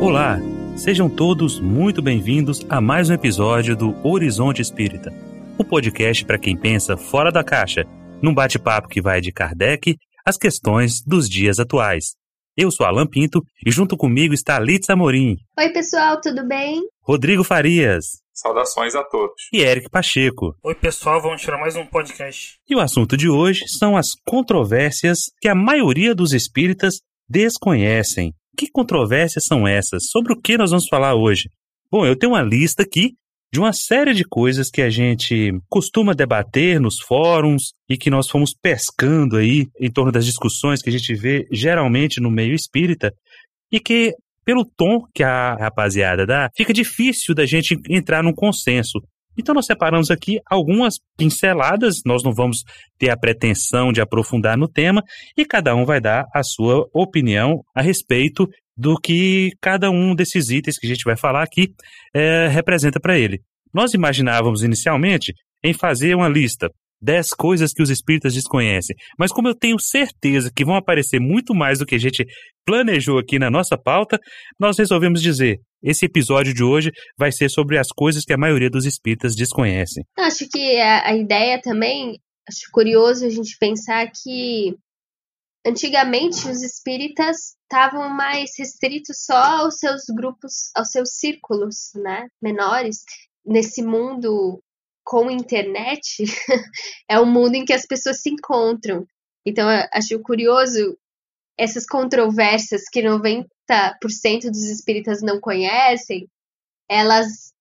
Olá, sejam todos muito bem-vindos a mais um episódio do Horizonte Espírita, o um podcast para quem pensa fora da caixa, num bate-papo que vai de Kardec às questões dos dias atuais. Eu sou Alan Pinto e junto comigo está Litz Amorim. Oi, pessoal, tudo bem? Rodrigo Farias. Saudações a todos. E Eric Pacheco. Oi, pessoal, vamos tirar mais um podcast. E o assunto de hoje são as controvérsias que a maioria dos espíritas desconhecem. Que controvérsias são essas? Sobre o que nós vamos falar hoje? Bom, eu tenho uma lista aqui de uma série de coisas que a gente costuma debater nos fóruns e que nós fomos pescando aí em torno das discussões que a gente vê geralmente no meio espírita e que pelo tom que a rapaziada dá, fica difícil da gente entrar num consenso. Então nós separamos aqui algumas pinceladas, nós não vamos ter a pretensão de aprofundar no tema e cada um vai dar a sua opinião a respeito do que cada um desses itens que a gente vai falar aqui é, representa para ele. Nós imaginávamos inicialmente em fazer uma lista 10 coisas que os espíritas desconhecem. Mas como eu tenho certeza que vão aparecer muito mais do que a gente planejou aqui na nossa pauta, nós resolvemos dizer: esse episódio de hoje vai ser sobre as coisas que a maioria dos espíritas desconhecem. Acho que a, a ideia também, acho curioso a gente pensar que antigamente os espíritas estavam mais restritos só aos seus grupos, aos seus círculos, né, menores. Nesse mundo com internet, é o mundo em que as pessoas se encontram. Então, acho curioso essas controvérsias que 90% dos espíritas não conhecem, elas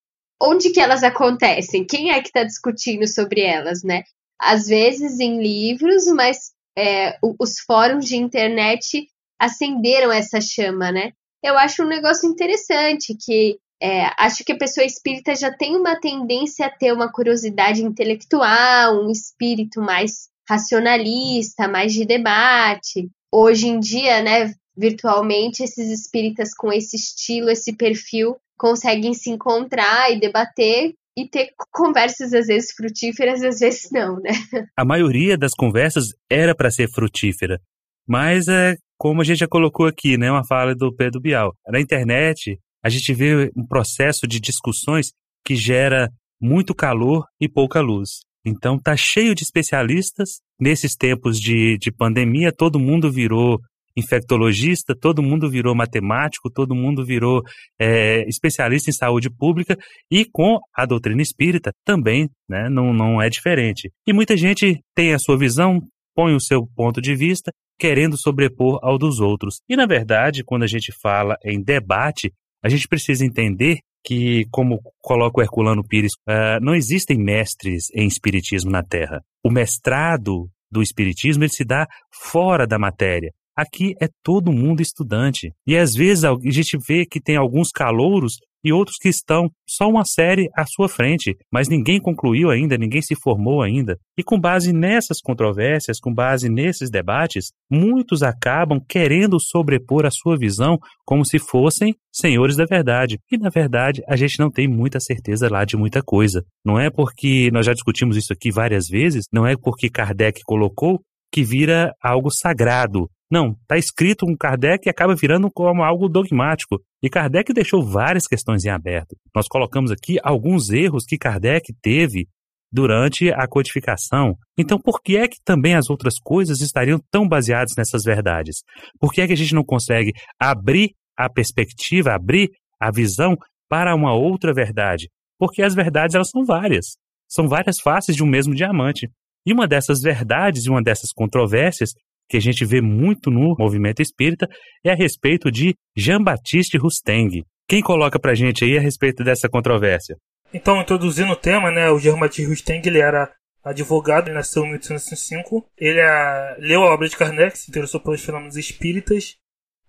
onde que elas acontecem? Quem é que está discutindo sobre elas, né? Às vezes em livros, mas é, os fóruns de internet acenderam essa chama, né? Eu acho um negócio interessante que é, acho que a pessoa espírita já tem uma tendência a ter uma curiosidade intelectual, um espírito mais racionalista, mais de debate. Hoje em dia, né, virtualmente, esses espíritas com esse estilo, esse perfil, conseguem se encontrar e debater e ter conversas às vezes frutíferas, às vezes não, né? A maioria das conversas era para ser frutífera, mas é como a gente já colocou aqui, né, uma fala do Pedro Bial. Na internet, a gente vê um processo de discussões que gera muito calor e pouca luz. Então tá cheio de especialistas. Nesses tempos de, de pandemia, todo mundo virou infectologista, todo mundo virou matemático, todo mundo virou é, especialista em saúde pública e com a doutrina espírita também né, não, não é diferente. E muita gente tem a sua visão, põe o seu ponto de vista, querendo sobrepor ao dos outros. E, na verdade, quando a gente fala em debate, a gente precisa entender que, como coloca o Herculano Pires, uh, não existem mestres em espiritismo na Terra. O mestrado do espiritismo ele se dá fora da matéria. Aqui é todo mundo estudante. E às vezes a gente vê que tem alguns calouros e outros que estão só uma série à sua frente, mas ninguém concluiu ainda, ninguém se formou ainda. E com base nessas controvérsias, com base nesses debates, muitos acabam querendo sobrepor a sua visão como se fossem senhores da verdade. E na verdade, a gente não tem muita certeza lá de muita coisa. Não é porque nós já discutimos isso aqui várias vezes, não é porque Kardec colocou que vira algo sagrado, não, está escrito um Kardec e acaba virando como algo dogmático. E Kardec deixou várias questões em aberto. Nós colocamos aqui alguns erros que Kardec teve durante a codificação. Então, por que é que também as outras coisas estariam tão baseadas nessas verdades? Por que é que a gente não consegue abrir a perspectiva, abrir a visão para uma outra verdade? Porque as verdades elas são várias. São várias faces de um mesmo diamante. E uma dessas verdades e uma dessas controvérsias que a gente vê muito no movimento espírita é a respeito de Jean-Baptiste Rusteng. Quem coloca pra gente aí a respeito dessa controvérsia? Então, introduzindo o tema, né, o Jean-Baptiste Rusteng, ele era advogado, ele nasceu em 1805. Ele a, leu a obra de Kardec, se interessou pelos fenômenos espíritas,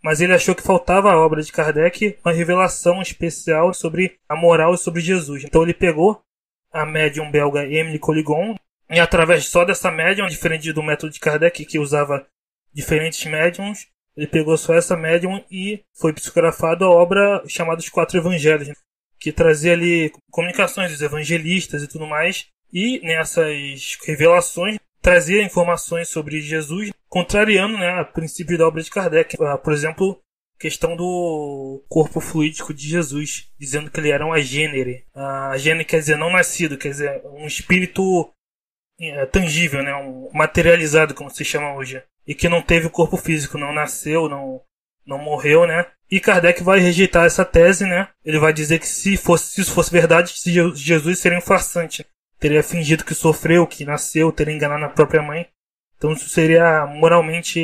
mas ele achou que faltava a obra de Kardec uma revelação especial sobre a moral e sobre Jesus. Então ele pegou a médium belga Emily Colligon, e através só dessa médium, diferente do método de Kardec, que usava diferentes médiums, ele pegou só essa médium e foi psicografado a obra chamada Os Quatro Evangelhos, que trazia ali comunicações dos evangelistas e tudo mais. E nessas revelações trazia informações sobre Jesus, contrariando né, a princípio da obra de Kardec. Ah, por exemplo, questão do corpo fluídico de Jesus, dizendo que ele era um agênere. A agênere quer dizer não nascido, quer dizer um espírito tangível, né? um materializado, como se chama hoje. E que não teve corpo físico, não nasceu, não, não morreu, né? E Kardec vai rejeitar essa tese, né? Ele vai dizer que se, fosse, se isso fosse verdade, Jesus seria um farsante. Teria fingido que sofreu, que nasceu, teria enganado a própria mãe. Então isso seria moralmente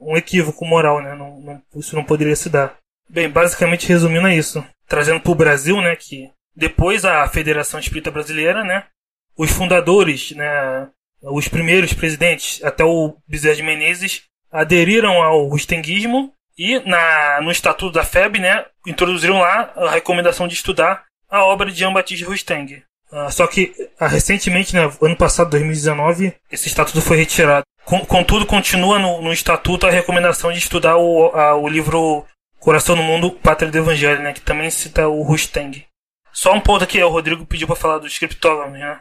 um equívoco moral, né? Não, não, isso não poderia se dar. Bem, basicamente resumindo é isso. Trazendo para o Brasil, né? Que depois a Federação Espírita Brasileira, né? Os fundadores, né? Os primeiros presidentes, até o Bezerra de Menezes, aderiram ao rustenguismo e na, no Estatuto da FEB, né? Introduziram lá a recomendação de estudar a obra de Jean-Baptiste Rusteng. Uh, só que uh, recentemente, né, ano passado, 2019, esse estatuto foi retirado. contudo, continua no, no, estatuto a recomendação de estudar o, a, o livro Coração no Mundo, Pátria do Evangelho, né, que também cita o Rusteng. Só um ponto aqui, o Rodrigo pediu para falar dos criptógrafos, né?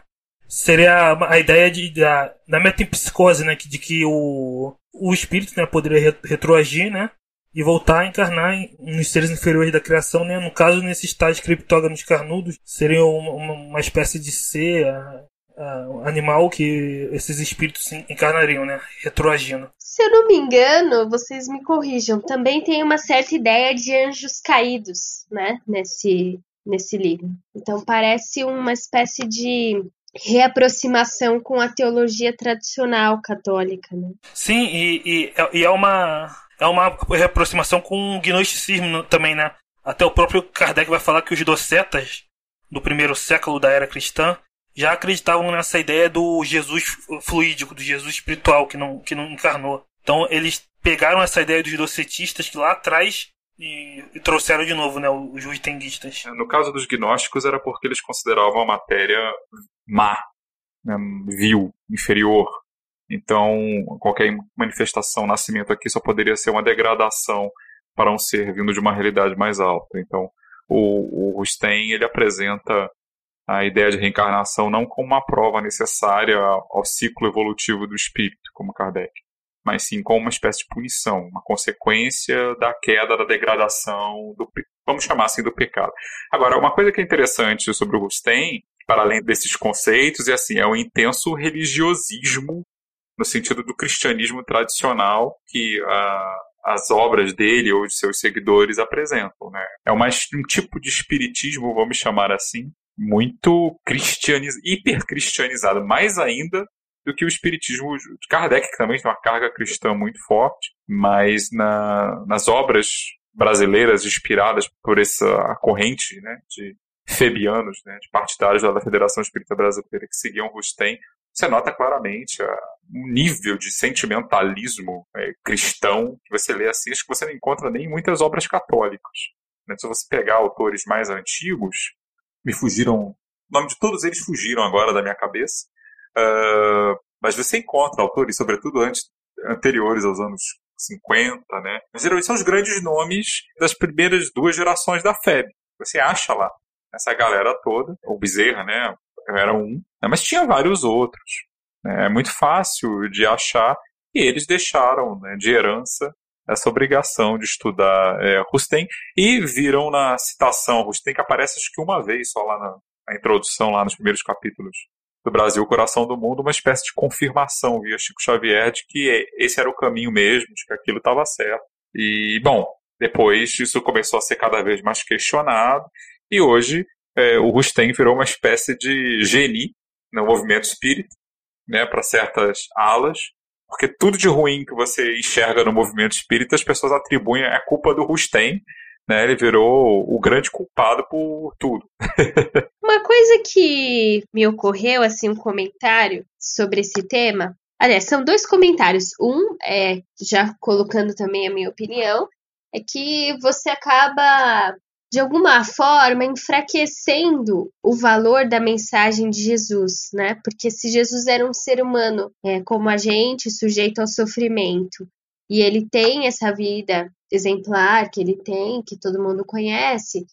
Seria a, a ideia de, da, da metempsicose, né, de que o, o espírito né, poderia retroagir, né, e voltar a encarnar nos seres inferiores da criação, né? No caso, nesses tais criptóganos carnudos, seriam uma, uma espécie de ser uh, animal que esses espíritos encarnariam, né? Retroagindo. Se eu não me engano, vocês me corrijam, também tem uma certa ideia de anjos caídos, né? Nesse, nesse livro. Então parece uma espécie de reaproximação com a teologia tradicional católica, né? Sim, e, e, e é uma é uma reaproximação com o gnosticismo também, né? Até o próprio Kardec vai falar que os docetas do primeiro século da era cristã já acreditavam nessa ideia do Jesus fluídico, do Jesus espiritual que não, que não encarnou. Então eles pegaram essa ideia dos docetistas que lá atrás e, e trouxeram de novo né, os juitenguistas. É, no caso dos gnósticos era porque eles consideravam a matéria má, né, vil, inferior, então, qualquer manifestação, nascimento aqui só poderia ser uma degradação para um ser vindo de uma realidade mais alta. Então, o, o Rustem ele apresenta a ideia de reencarnação não como uma prova necessária ao ciclo evolutivo do espírito, como Kardec, mas sim como uma espécie de punição, uma consequência da queda, da degradação, do, vamos chamar assim, do pecado. Agora, uma coisa que é interessante sobre o Rustem, para além desses conceitos, é assim, é o intenso religiosismo no sentido do cristianismo tradicional que uh, as obras dele ou de seus seguidores apresentam. Né? É uma, um tipo de espiritismo, vamos chamar assim, muito cristianiz, hipercristianizado, mais ainda do que o espiritismo de Kardec, também tem uma carga cristã muito forte, mas na, nas obras brasileiras inspiradas por essa corrente né, de febianos, né, de partidários da Federação Espírita Brasileira que seguiam Rustem, você nota claramente um nível de sentimentalismo é, cristão que você lê assim, que você não encontra nem em muitas obras católicas. Né? Se você pegar autores mais antigos, me fugiram, o nome de todos eles fugiram agora da minha cabeça, uh, mas você encontra autores, sobretudo antes, anteriores aos anos 50, né? Mas, geralmente são os grandes nomes das primeiras duas gerações da FEB. Você acha lá essa galera toda, o Bezerra, né? Era um, né? mas tinha vários outros. Né? É muito fácil de achar e eles deixaram né, de herança essa obrigação de estudar é, Rustem e viram na citação Rustem que aparece acho que uma vez só lá na, na introdução, lá nos primeiros capítulos do Brasil, Coração do Mundo, uma espécie de confirmação via Chico Xavier de que esse era o caminho mesmo, de que aquilo estava certo. E, bom, depois isso começou a ser cada vez mais questionado e hoje é, o Rustem virou uma espécie de geni no movimento espírita né, para certas alas, porque tudo de ruim que você enxerga no movimento espírita as pessoas atribuem a culpa do Rustem, né? Ele virou o grande culpado por tudo. Uma coisa que me ocorreu, assim, um comentário sobre esse tema. Aliás, são dois comentários. Um, é, já colocando também a minha opinião, é que você acaba de alguma forma enfraquecendo o valor da mensagem de Jesus, né? Porque se Jesus era um ser humano é, como a gente, sujeito ao sofrimento, e ele tem essa vida exemplar que ele tem, que todo mundo conhece,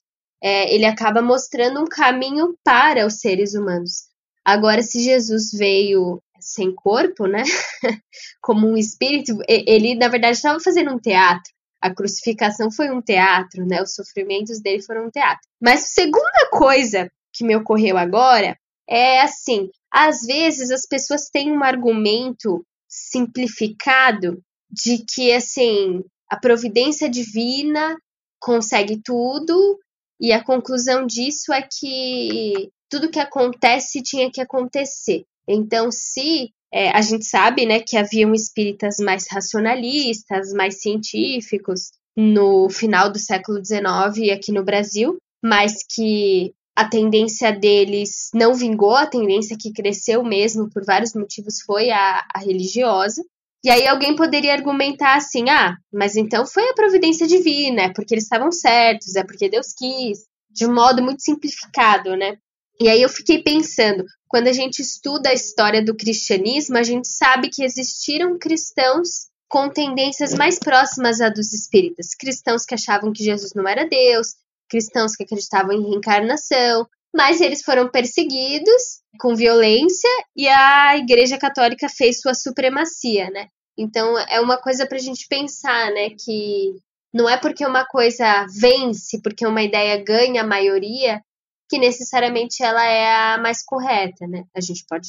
é, ele acaba mostrando um caminho para os seres humanos. Agora, se Jesus veio sem corpo, né? como um espírito, ele na verdade estava fazendo um teatro A crucificação foi um teatro, né? Os sofrimentos dele foram um teatro. Mas a segunda coisa que me ocorreu agora é assim: às vezes as pessoas têm um argumento simplificado de que assim a providência divina consegue tudo e a conclusão disso é que tudo que acontece tinha que acontecer. Então, se é, a gente sabe né, que haviam espíritas mais racionalistas, mais científicos no final do século XIX aqui no Brasil, mas que a tendência deles não vingou, a tendência que cresceu mesmo por vários motivos foi a, a religiosa. E aí alguém poderia argumentar assim: ah, mas então foi a providência divina, é porque eles estavam certos, é porque Deus quis, de um modo muito simplificado, né? E aí eu fiquei pensando, quando a gente estuda a história do cristianismo, a gente sabe que existiram cristãos com tendências mais próximas a dos espíritas, cristãos que achavam que Jesus não era Deus, cristãos que acreditavam em reencarnação, mas eles foram perseguidos com violência e a Igreja Católica fez sua supremacia, né? Então é uma coisa para a gente pensar, né? Que não é porque uma coisa vence, porque uma ideia ganha a maioria, que necessariamente ela é a mais correta, né? A gente pode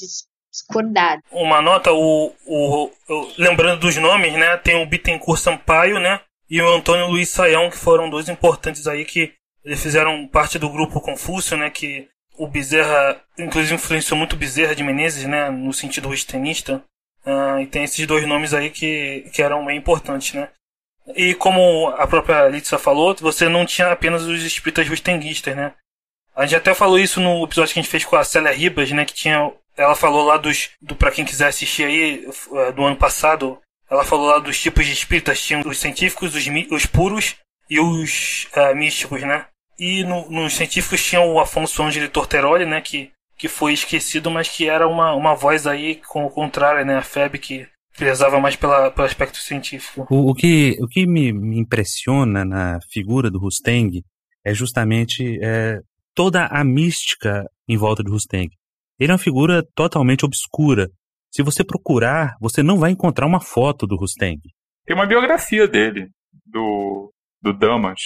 discordar. Uma nota, o, o, o lembrando dos nomes, né? Tem o Bittencourt Sampaio, né? E o Antônio Luiz Saião, que foram dois importantes aí que eles fizeram parte do grupo Confúcio, né? Que o Bezerra, inclusive, influenciou muito o Bezerra de Menezes, né? No sentido rustenista. Uh, e tem esses dois nomes aí que, que eram bem importantes, né? E como a própria Litsa falou, você não tinha apenas os espíritas rustenguistas, né? A gente até falou isso no episódio que a gente fez com a Célia Ribas, né? Que tinha. Ela falou lá dos. Do, pra quem quiser assistir aí, eh, do ano passado, ela falou lá dos tipos de espíritas. Tinha os científicos, os, os puros e os uh, místicos, né? E no, nos científicos tinha o Afonso Angeli Torteroli, né? Que, que foi esquecido, mas que era uma, uma voz aí com o contrário, né? A FEB que prezava mais pela, pelo aspecto científico. O, o que, o que me, me, impressiona na figura do Rusteng é justamente é, toda a mística em volta de Rusteng. Ele é uma figura totalmente obscura. Se você procurar, você não vai encontrar uma foto do Rusteng. Tem uma biografia dele, do, do Damas,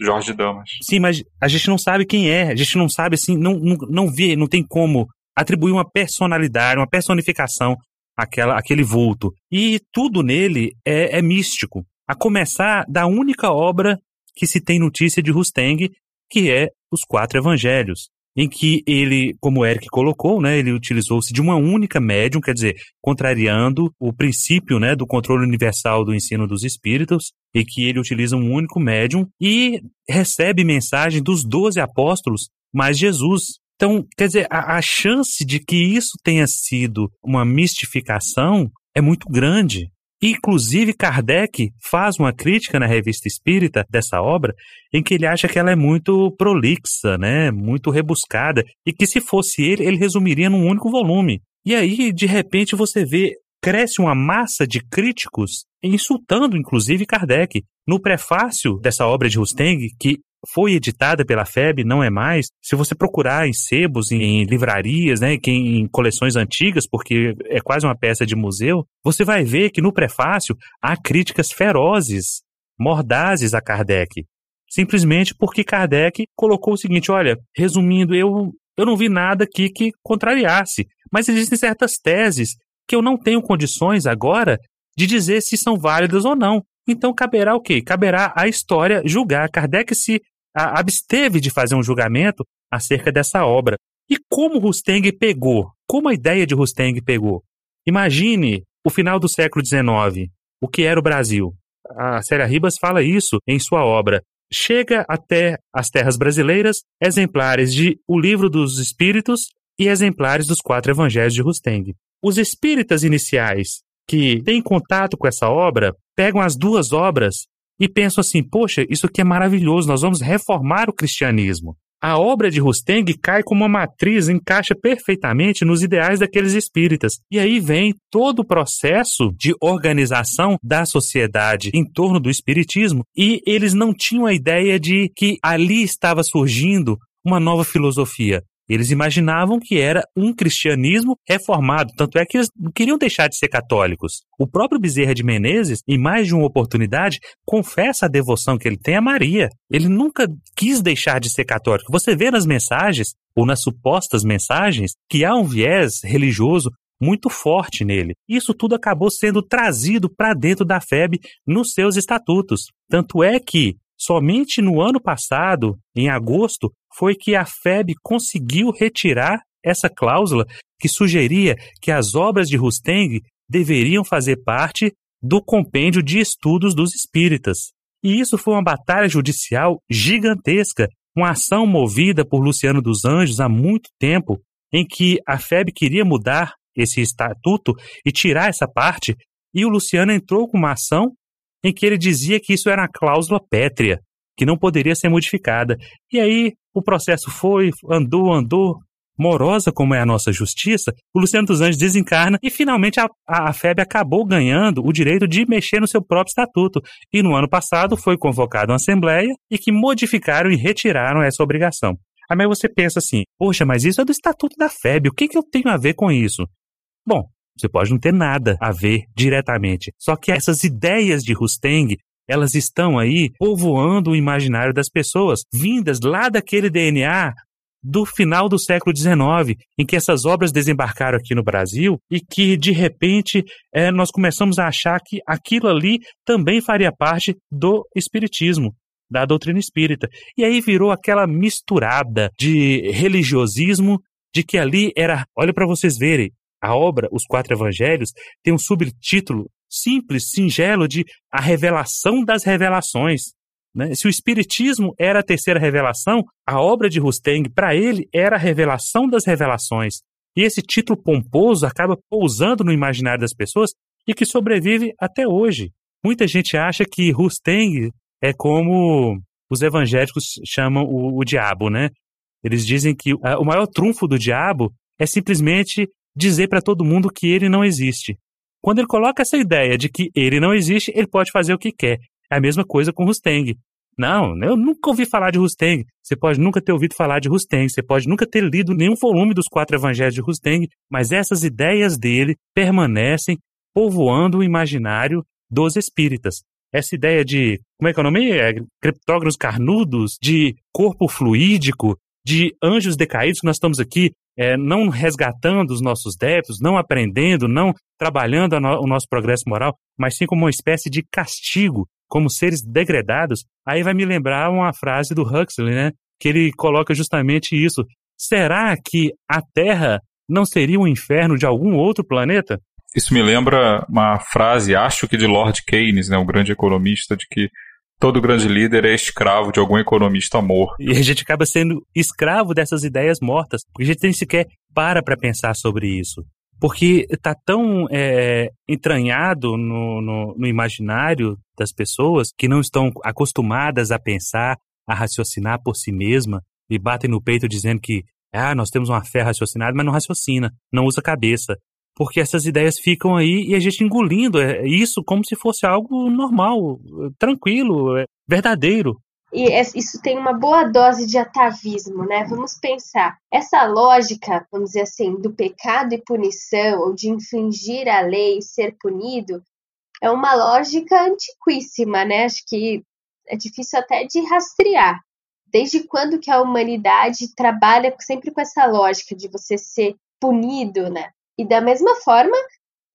Jorge Damas. Sim, mas a gente não sabe quem é, a gente não sabe assim, não, não, não vê, não tem como atribuir uma personalidade, uma personificação àquela, àquele vulto. E tudo nele é, é místico. A começar da única obra que se tem notícia de Rusteng, que é os quatro evangelhos em que ele, como o Eric colocou, né, ele utilizou-se de uma única médium, quer dizer, contrariando o princípio né, do controle universal do ensino dos espíritos, e que ele utiliza um único médium e recebe mensagem dos doze apóstolos, mais Jesus. Então, quer dizer, a, a chance de que isso tenha sido uma mistificação é muito grande. Inclusive, Kardec faz uma crítica na revista espírita dessa obra, em que ele acha que ela é muito prolixa, né? muito rebuscada, e que se fosse ele, ele resumiria num único volume. E aí, de repente, você vê, cresce uma massa de críticos insultando, inclusive, Kardec. No prefácio dessa obra de Rusteng, que foi editada pela FEB, não é mais. Se você procurar em sebos, em livrarias, né, em coleções antigas, porque é quase uma peça de museu, você vai ver que no prefácio há críticas ferozes, mordazes a Kardec. Simplesmente porque Kardec colocou o seguinte: olha, resumindo, eu, eu não vi nada aqui que contrariasse, mas existem certas teses que eu não tenho condições agora de dizer se são válidas ou não. Então caberá o quê? Caberá à história julgar. Kardec se absteve de fazer um julgamento acerca dessa obra. E como Rusteng pegou? Como a ideia de Rusteng pegou? Imagine o final do século XIX, o que era o Brasil. A Célia Ribas fala isso em sua obra. Chega até as terras brasileiras exemplares de O Livro dos Espíritos e exemplares dos quatro evangelhos de Rusteng. Os espíritas iniciais que têm contato com essa obra pegam as duas obras e pensam assim: poxa, isso aqui é maravilhoso, nós vamos reformar o cristianismo. A obra de Rusteng cai como uma matriz, encaixa perfeitamente nos ideais daqueles espíritas. E aí vem todo o processo de organização da sociedade em torno do espiritismo, e eles não tinham a ideia de que ali estava surgindo uma nova filosofia. Eles imaginavam que era um cristianismo reformado, tanto é que eles não queriam deixar de ser católicos. O próprio Bezerra de Menezes, em mais de uma oportunidade, confessa a devoção que ele tem a Maria. Ele nunca quis deixar de ser católico. Você vê nas mensagens, ou nas supostas mensagens, que há um viés religioso muito forte nele. Isso tudo acabou sendo trazido para dentro da FEB nos seus estatutos. Tanto é que somente no ano passado, em agosto, foi que a FEB conseguiu retirar essa cláusula que sugeria que as obras de Rusteng deveriam fazer parte do compêndio de estudos dos espíritas. E isso foi uma batalha judicial gigantesca, uma ação movida por Luciano dos Anjos há muito tempo, em que a FEB queria mudar esse estatuto e tirar essa parte, e o Luciano entrou com uma ação em que ele dizia que isso era uma cláusula pétrea, que não poderia ser modificada. E aí o processo foi, andou, andou, morosa como é a nossa justiça, o Luciano dos Anjos desencarna e finalmente a, a, a FEB acabou ganhando o direito de mexer no seu próprio estatuto. E no ano passado foi convocada uma assembleia e que modificaram e retiraram essa obrigação. Aí você pensa assim, poxa, mas isso é do estatuto da FEB, o que, que eu tenho a ver com isso? Bom, você pode não ter nada a ver diretamente. Só que essas ideias de Rusteng, elas estão aí povoando o imaginário das pessoas, vindas lá daquele DNA do final do século XIX, em que essas obras desembarcaram aqui no Brasil e que, de repente, é, nós começamos a achar que aquilo ali também faria parte do Espiritismo, da doutrina espírita. E aí virou aquela misturada de religiosismo, de que ali era, olha para vocês verem, a obra Os Quatro Evangelhos tem um subtítulo simples, singelo de A Revelação das Revelações. Né? Se o Espiritismo era a terceira revelação, a obra de Rusteng, para ele, era a revelação das revelações. E esse título pomposo acaba pousando no imaginário das pessoas e que sobrevive até hoje. Muita gente acha que Rusteng é como os evangélicos chamam o, o diabo, né? Eles dizem que uh, o maior trunfo do diabo é simplesmente dizer para todo mundo que ele não existe. Quando ele coloca essa ideia de que ele não existe, ele pode fazer o que quer. É a mesma coisa com Rusteng. Não, eu nunca ouvi falar de Rusteng. Você pode nunca ter ouvido falar de Rusteng, você pode nunca ter lido nenhum volume dos quatro evangelhos de Rusteng, mas essas ideias dele permanecem povoando o imaginário dos espíritas. Essa ideia de, como é que é o? É, criptógrafos carnudos, de corpo fluídico, de anjos decaídos, que nós estamos aqui é, não resgatando os nossos débitos, não aprendendo, não trabalhando no, o nosso progresso moral, mas sim como uma espécie de castigo, como seres degradados, aí vai me lembrar uma frase do Huxley, né? Que ele coloca justamente isso. Será que a Terra não seria um inferno de algum outro planeta? Isso me lembra uma frase, acho que de Lord Keynes, né, um grande economista, de que todo grande líder é escravo de algum economista morto. E a gente acaba sendo escravo dessas ideias mortas, porque a gente nem sequer para para pensar sobre isso. Porque está tão é, entranhado no, no, no imaginário das pessoas que não estão acostumadas a pensar, a raciocinar por si mesma e batem no peito dizendo que ah, nós temos uma fé raciocinada, mas não raciocina, não usa cabeça porque essas ideias ficam aí e a gente engolindo é, isso como se fosse algo normal, tranquilo, é, verdadeiro. E isso tem uma boa dose de atavismo, né? Vamos pensar. Essa lógica, vamos dizer assim, do pecado e punição, ou de infringir a lei e ser punido, é uma lógica antiquíssima, né? Acho que é difícil até de rastrear. Desde quando que a humanidade trabalha sempre com essa lógica de você ser punido, né? E da mesma forma,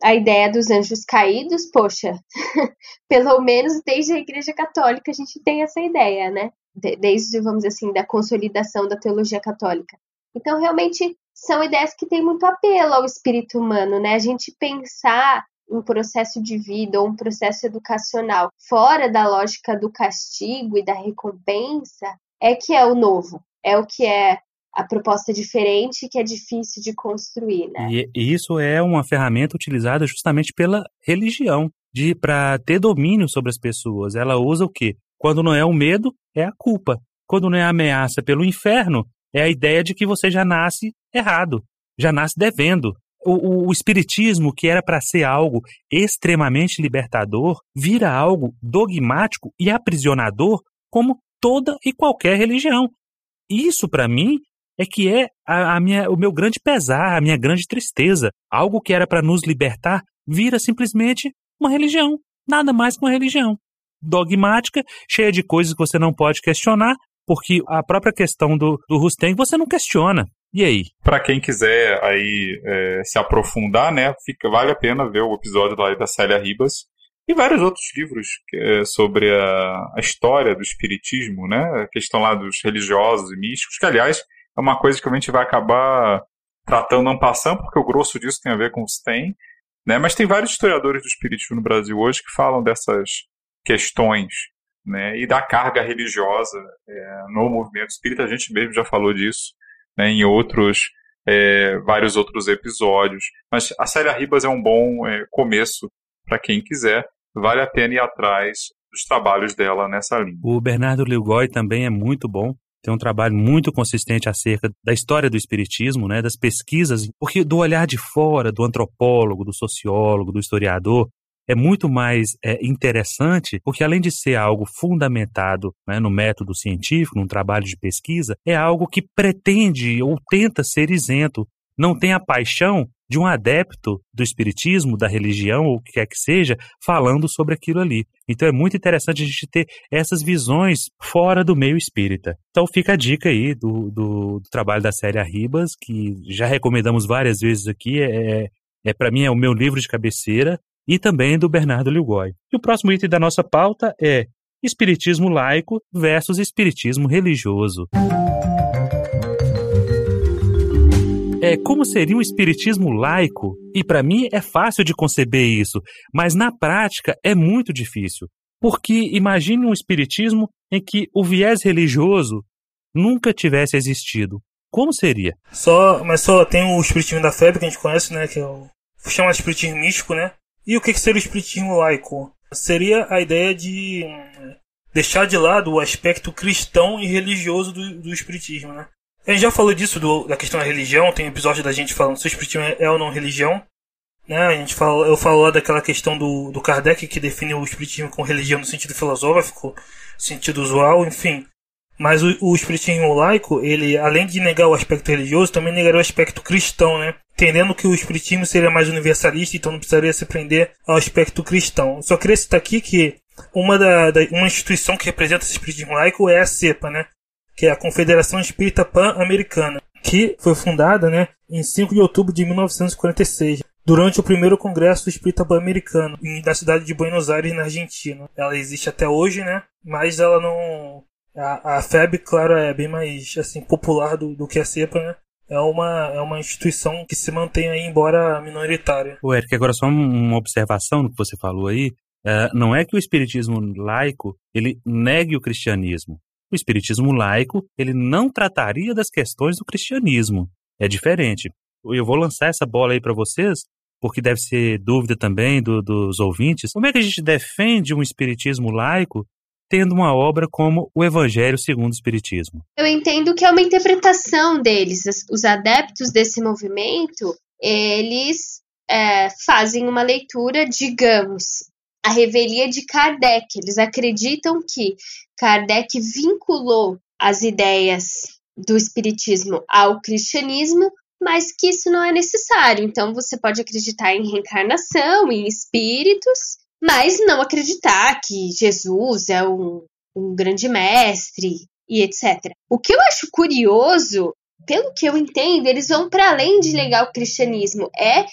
a ideia dos anjos caídos, poxa, pelo menos desde a Igreja Católica a gente tem essa ideia, né? Desde, vamos dizer assim, da consolidação da teologia católica. Então, realmente, são ideias que têm muito apelo ao espírito humano, né? A gente pensar um processo de vida ou um processo educacional fora da lógica do castigo e da recompensa é que é o novo, é o que é a proposta diferente que é difícil de construir, né? E, e isso é uma ferramenta utilizada justamente pela religião, de para ter domínio sobre as pessoas. Ela usa o quê? Quando não é o medo, é a culpa. Quando não é a ameaça pelo inferno, é a ideia de que você já nasce errado, já nasce devendo. O, o, o espiritismo, que era para ser algo extremamente libertador, vira algo dogmático e aprisionador, como toda e qualquer religião. Isso, para mim, é que é a, a minha, o meu grande pesar, a minha grande tristeza. Algo que era para nos libertar vira simplesmente uma religião, nada mais que uma religião. Dogmática, cheia de coisas que você não pode questionar, porque a própria questão do, do Rustem você não questiona. E aí? Para quem quiser aí é, se aprofundar, né, fica, vale a pena ver o episódio lá da Célia Ribas e vários outros livros é, sobre a, a, história do espiritismo, né, a questão lá dos religiosos e místicos, que aliás é uma coisa que a gente vai acabar tratando não passando, porque o grosso disso tem a ver com os tem, né, mas tem vários historiadores do espiritismo no Brasil hoje que falam dessas questões né, e da carga religiosa é, no movimento espírita, a gente mesmo já falou disso né, em outros, é, vários outros episódios. Mas a série Ribas é um bom é, começo para quem quiser, vale a pena ir atrás dos trabalhos dela nessa linha. O Bernardo Ligói também é muito bom, tem um trabalho muito consistente acerca da história do espiritismo, né, das pesquisas, porque do olhar de fora, do antropólogo, do sociólogo, do historiador, é muito mais é, interessante, porque além de ser algo fundamentado né, no método científico, num trabalho de pesquisa, é algo que pretende ou tenta ser isento, não tem a paixão de um adepto do espiritismo, da religião ou o que quer que seja, falando sobre aquilo ali. Então é muito interessante a gente ter essas visões fora do meio espírita. Então fica a dica aí do, do, do trabalho da série Arribas, que já recomendamos várias vezes aqui, é, é para mim é o meu livro de cabeceira, e também do Bernardo Lugoi. E o próximo item da nossa pauta é Espiritismo laico versus Espiritismo religioso. É, como seria um espiritismo laico? E para mim é fácil de conceber isso, mas na prática é muito difícil. Porque imagine um espiritismo em que o viés religioso nunca tivesse existido. Como seria? Só, mas só tem o espiritismo da febre que a gente conhece, né, que é o chama de espiritismo místico, né? E o que seria o espiritismo laico? Seria a ideia de hum, deixar de lado o aspecto cristão e religioso do, do espiritismo, né? A gente já falou disso, do, da questão da religião, tem um episódio da gente falando se o espiritismo é, é ou não religião. Né? A gente fala, eu falo lá daquela questão do, do Kardec, que define o espiritismo com religião no sentido filosófico, sentido usual, enfim. Mas o, o espiritismo laico, ele, além de negar o aspecto religioso, também negaria o aspecto cristão, né? entendendo que o espiritismo seria mais universalista, então não precisaria se prender ao aspecto cristão. Só queria citar aqui que uma, da, da, uma instituição que representa esse espiritismo laico é a CEPA, né? Que é a Confederação Espírita Pan-Americana, que foi fundada né, em 5 de outubro de 1946, durante o primeiro Congresso Espírita Pan-Americano, na cidade de Buenos Aires, na Argentina. Ela existe até hoje, né? mas ela não. A, a FEB, claro, é bem mais assim, popular do, do que a CEPA, né? é uma, é uma instituição que se mantém aí, embora minoritária. O Eric, agora só uma observação no que você falou aí. É, não é que o espiritismo laico ele negue o cristianismo. O espiritismo laico ele não trataria das questões do cristianismo. É diferente. Eu vou lançar essa bola aí para vocês, porque deve ser dúvida também do, dos ouvintes. Como é que a gente defende um espiritismo laico tendo uma obra como o Evangelho segundo o Espiritismo? Eu entendo que é uma interpretação deles. Os adeptos desse movimento, eles é, fazem uma leitura, digamos, a revelia de Kardec. Eles acreditam que Kardec vinculou as ideias do Espiritismo ao cristianismo, mas que isso não é necessário. Então, você pode acreditar em reencarnação, em espíritos, mas não acreditar que Jesus é um, um grande mestre e etc. O que eu acho curioso, pelo que eu entendo, eles vão para além de negar o cristianismo, é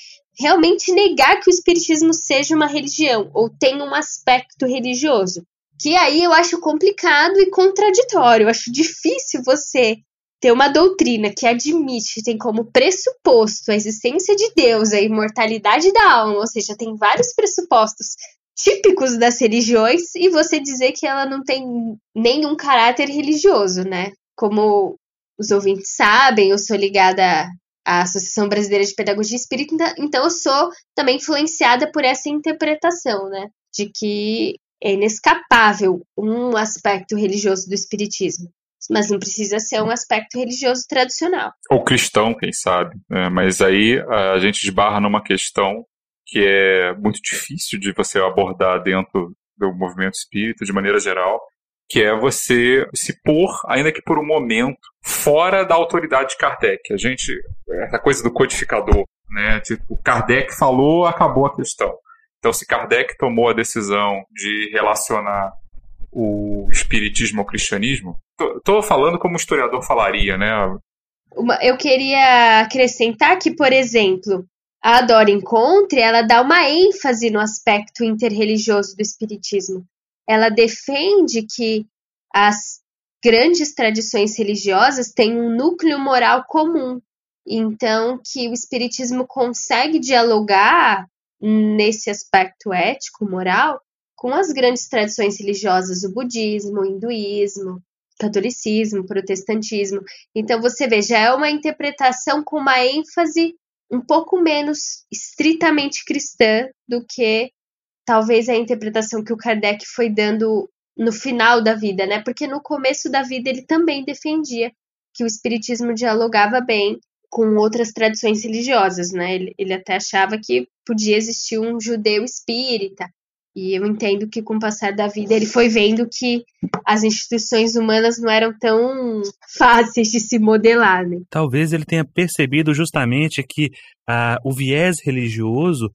realmente negar que o espiritismo seja uma religião ou tenha um aspecto religioso. Que aí eu acho complicado e contraditório. Eu acho difícil você ter uma doutrina que admite, tem como pressuposto a existência de Deus, a imortalidade da alma, ou seja, tem vários pressupostos típicos das religiões, e você dizer que ela não tem nenhum caráter religioso, né? Como os ouvintes sabem, eu sou ligada à Associação Brasileira de Pedagogia Espírita, então eu sou também influenciada por essa interpretação, né? De que é inescapável um aspecto religioso do Espiritismo mas não precisa ser um aspecto religioso tradicional. Ou cristão, quem sabe. É, mas aí a gente esbarra numa questão que é muito difícil de você abordar dentro do movimento espírita de maneira geral, que é você se pôr, ainda que por um momento, fora da autoridade de Kardec. A gente, essa coisa do codificador, né? Tipo, Kardec falou, acabou a questão. Então, se Kardec tomou a decisão de relacionar o espiritismo ao cristianismo, estou falando como o historiador falaria, né? Eu queria acrescentar que, por exemplo, a Dora Encontre, ela dá uma ênfase no aspecto interreligioso do espiritismo. Ela defende que as grandes tradições religiosas têm um núcleo moral comum. Então, que o espiritismo consegue dialogar nesse aspecto ético, moral, com as grandes tradições religiosas, o budismo, o hinduísmo, catolicismo, protestantismo. Então você vê, já é uma interpretação com uma ênfase um pouco menos estritamente cristã do que talvez a interpretação que o Kardec foi dando no final da vida, né? Porque no começo da vida ele também defendia que o espiritismo dialogava bem com outras tradições religiosas, né? Ele, ele até achava que podia existir um judeu espírita. E eu entendo que com o passar da vida ele foi vendo que as instituições humanas não eram tão fáceis de se modelar. Né? Talvez ele tenha percebido justamente que ah, o viés religioso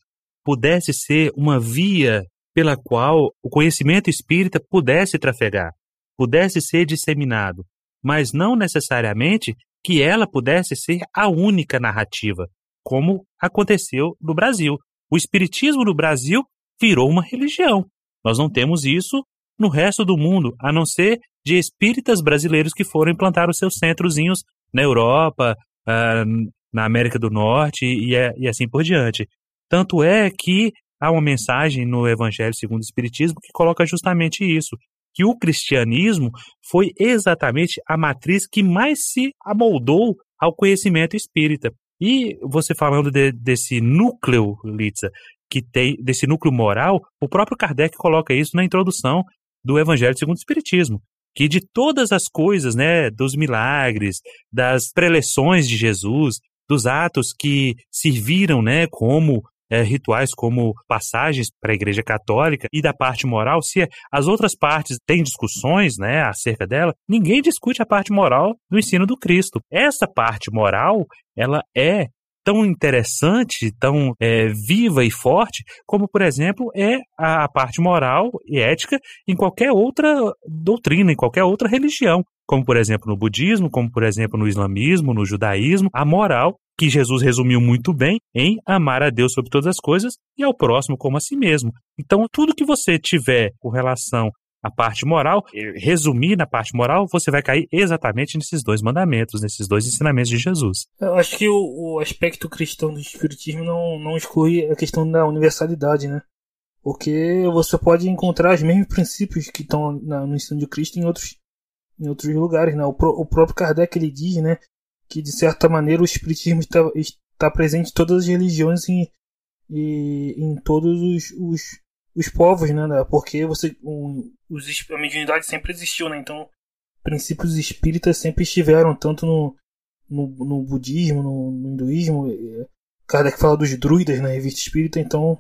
pudesse ser uma via pela qual o conhecimento espírita pudesse trafegar, pudesse ser disseminado, mas não necessariamente que ela pudesse ser a única narrativa, como aconteceu no Brasil. O espiritismo no Brasil virou uma religião. Nós não temos isso no resto do mundo, a não ser de espíritas brasileiros que foram implantar os seus centrozinhos na Europa, uh, na América do Norte e assim por diante. Tanto é que há uma mensagem no Evangelho segundo o Espiritismo que coloca justamente isso, que o cristianismo foi exatamente a matriz que mais se amoldou ao conhecimento espírita. E você falando de, desse núcleo, Litza, que tem desse núcleo moral, o próprio Kardec coloca isso na introdução do Evangelho segundo o Espiritismo, que de todas as coisas, né, dos milagres, das preleções de Jesus, dos atos que serviram, né, como é, rituais como passagens para a Igreja Católica e da parte moral, se as outras partes têm discussões né, acerca dela, ninguém discute a parte moral do ensino do Cristo. Essa parte moral, ela é tão interessante, tão é, viva e forte, como, por exemplo, é a parte moral e ética em qualquer outra doutrina, em qualquer outra religião. Como, por exemplo, no budismo, como, por exemplo, no islamismo, no judaísmo, a moral que Jesus resumiu muito bem em amar a Deus sobre todas as coisas e ao próximo como a si mesmo. Então, tudo que você tiver com relação a parte moral, resumir na parte moral, você vai cair exatamente nesses dois mandamentos, nesses dois ensinamentos de Jesus. Eu acho que o, o aspecto cristão do espiritismo não, não exclui a questão da universalidade, né? Porque você pode encontrar os mesmos princípios que estão no ensino de Cristo em outros, em outros lugares, né? O, pro, o próprio Kardec ele diz, né, que de certa maneira o espiritismo está, está presente em todas as religiões e, e em todos os, os os povos, né? Porque você, um, os, a mediunidade sempre existiu, né? Então, princípios espíritas sempre estiveram tanto no, no, no budismo, no, no, hinduísmo. Kardec fala dos druidas na revista espírita, então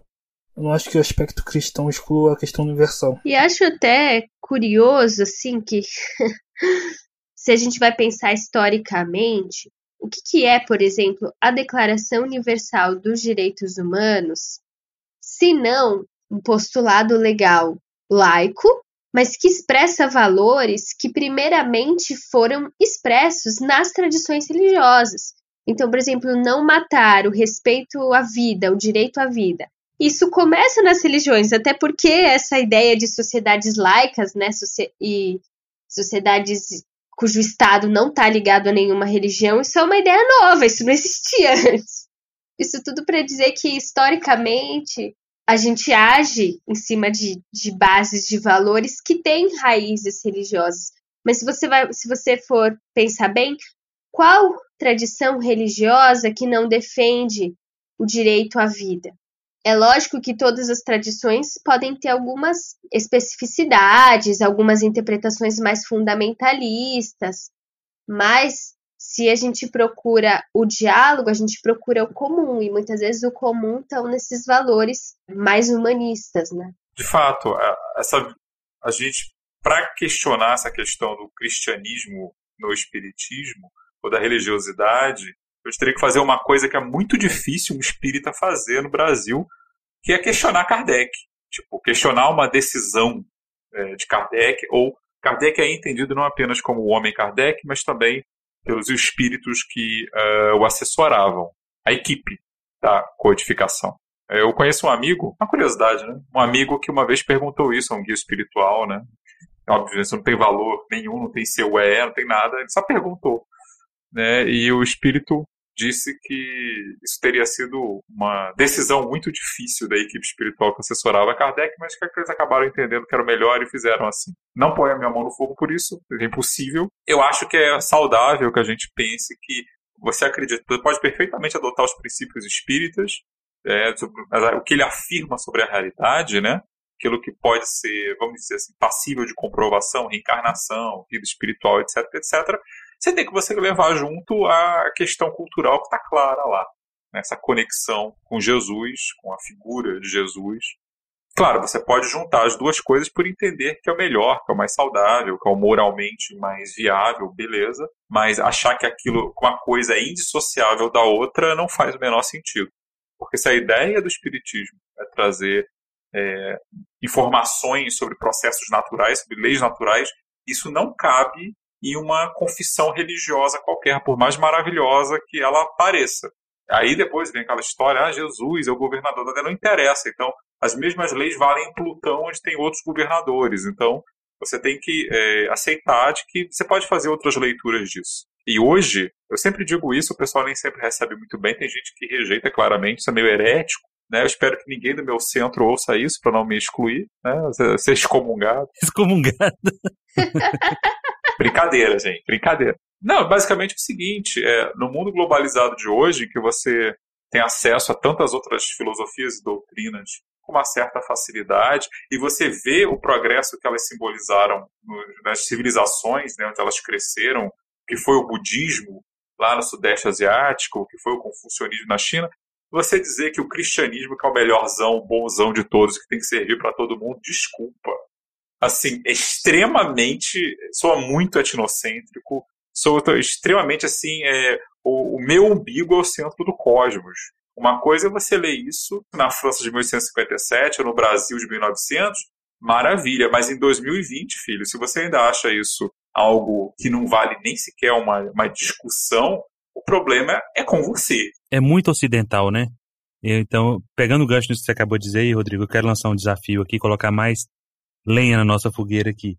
eu não acho que o aspecto cristão exclua a questão universal. E acho até curioso, assim, que se a gente vai pensar historicamente, o que, que é, por exemplo, a Declaração Universal dos Direitos Humanos, se não um postulado legal laico, mas que expressa valores que primeiramente foram expressos nas tradições religiosas. Então, por exemplo, não matar, o respeito à vida, o direito à vida. Isso começa nas religiões, até porque essa ideia de sociedades laicas, né, e sociedades cujo Estado não está ligado a nenhuma religião, isso é uma ideia nova, isso não existia antes. Isso tudo para dizer que, historicamente, a gente age em cima de, de bases de valores que têm raízes religiosas. Mas se você, vai, se você for pensar bem, qual tradição religiosa que não defende o direito à vida? É lógico que todas as tradições podem ter algumas especificidades, algumas interpretações mais fundamentalistas, mas se a gente procura o diálogo, a gente procura o comum, e muitas vezes o comum estão nesses valores mais humanistas, né? De fato, essa, a gente para questionar essa questão do cristianismo no espiritismo, ou da religiosidade, eu teria que fazer uma coisa que é muito difícil um espírita fazer no Brasil, que é questionar Kardec. Tipo, questionar uma decisão é, de Kardec, ou Kardec é entendido não apenas como o homem Kardec, mas também pelos espíritos que uh, o assessoravam, a equipe da codificação. Eu conheço um amigo, uma curiosidade, né? Um amigo que uma vez perguntou isso a um guia espiritual, né? Óbvio, isso não tem valor nenhum, não tem seu é, não tem nada, ele só perguntou. Né? E o espírito disse que isso teria sido uma decisão muito difícil da equipe espiritual que assessorava Kardec, mas que eles acabaram entendendo que era o melhor e fizeram assim. Não põe a minha mão no fogo por isso, é impossível. Eu acho que é saudável que a gente pense que você acredita, você pode perfeitamente adotar os princípios espíritas, é, o que ele afirma sobre a realidade, né? Aquilo que pode ser, vamos dizer assim, passível de comprovação, reencarnação, vida espiritual, etc, etc você tem que você levar junto a questão cultural que está clara lá. Né? Essa conexão com Jesus, com a figura de Jesus. Claro, você pode juntar as duas coisas por entender que é o melhor, que é o mais saudável, que é o moralmente mais viável, beleza. Mas achar que aquilo, uma coisa é indissociável da outra, não faz o menor sentido. Porque se a ideia do Espiritismo é trazer é, informações sobre processos naturais, sobre leis naturais, isso não cabe em uma confissão religiosa qualquer, por mais maravilhosa que ela pareça. Aí depois vem aquela história, ah, Jesus é o governador não interessa. Então, as mesmas leis valem em Plutão, onde tem outros governadores. Então, você tem que é, aceitar de que você pode fazer outras leituras disso. E hoje, eu sempre digo isso, o pessoal nem sempre recebe muito bem, tem gente que rejeita claramente, isso é meio herético, né? Eu espero que ninguém do meu centro ouça isso para não me excluir, né? Ser excomungado. Excomungado. Brincadeira, gente, brincadeira. Não, basicamente é o seguinte: é, no mundo globalizado de hoje, que você tem acesso a tantas outras filosofias e doutrinas com uma certa facilidade, e você vê o progresso que elas simbolizaram nas civilizações, né, onde elas cresceram, que foi o budismo lá no Sudeste Asiático, que foi o confucionismo na China, você dizer que o cristianismo que é o melhorzão, o bonzão de todos, que tem que servir para todo mundo, desculpa assim, extremamente. Soa muito etnocêntrico, soa extremamente assim. É, o, o meu umbigo é o centro do cosmos. Uma coisa é você ler isso na França de 1857 ou no Brasil de 1900, maravilha, mas em 2020, filho, se você ainda acha isso algo que não vale nem sequer uma, uma discussão, o problema é com você. É muito ocidental, né? Então, pegando o gancho nisso que você acabou de dizer, Rodrigo, eu quero lançar um desafio aqui, colocar mais lenha na nossa fogueira aqui.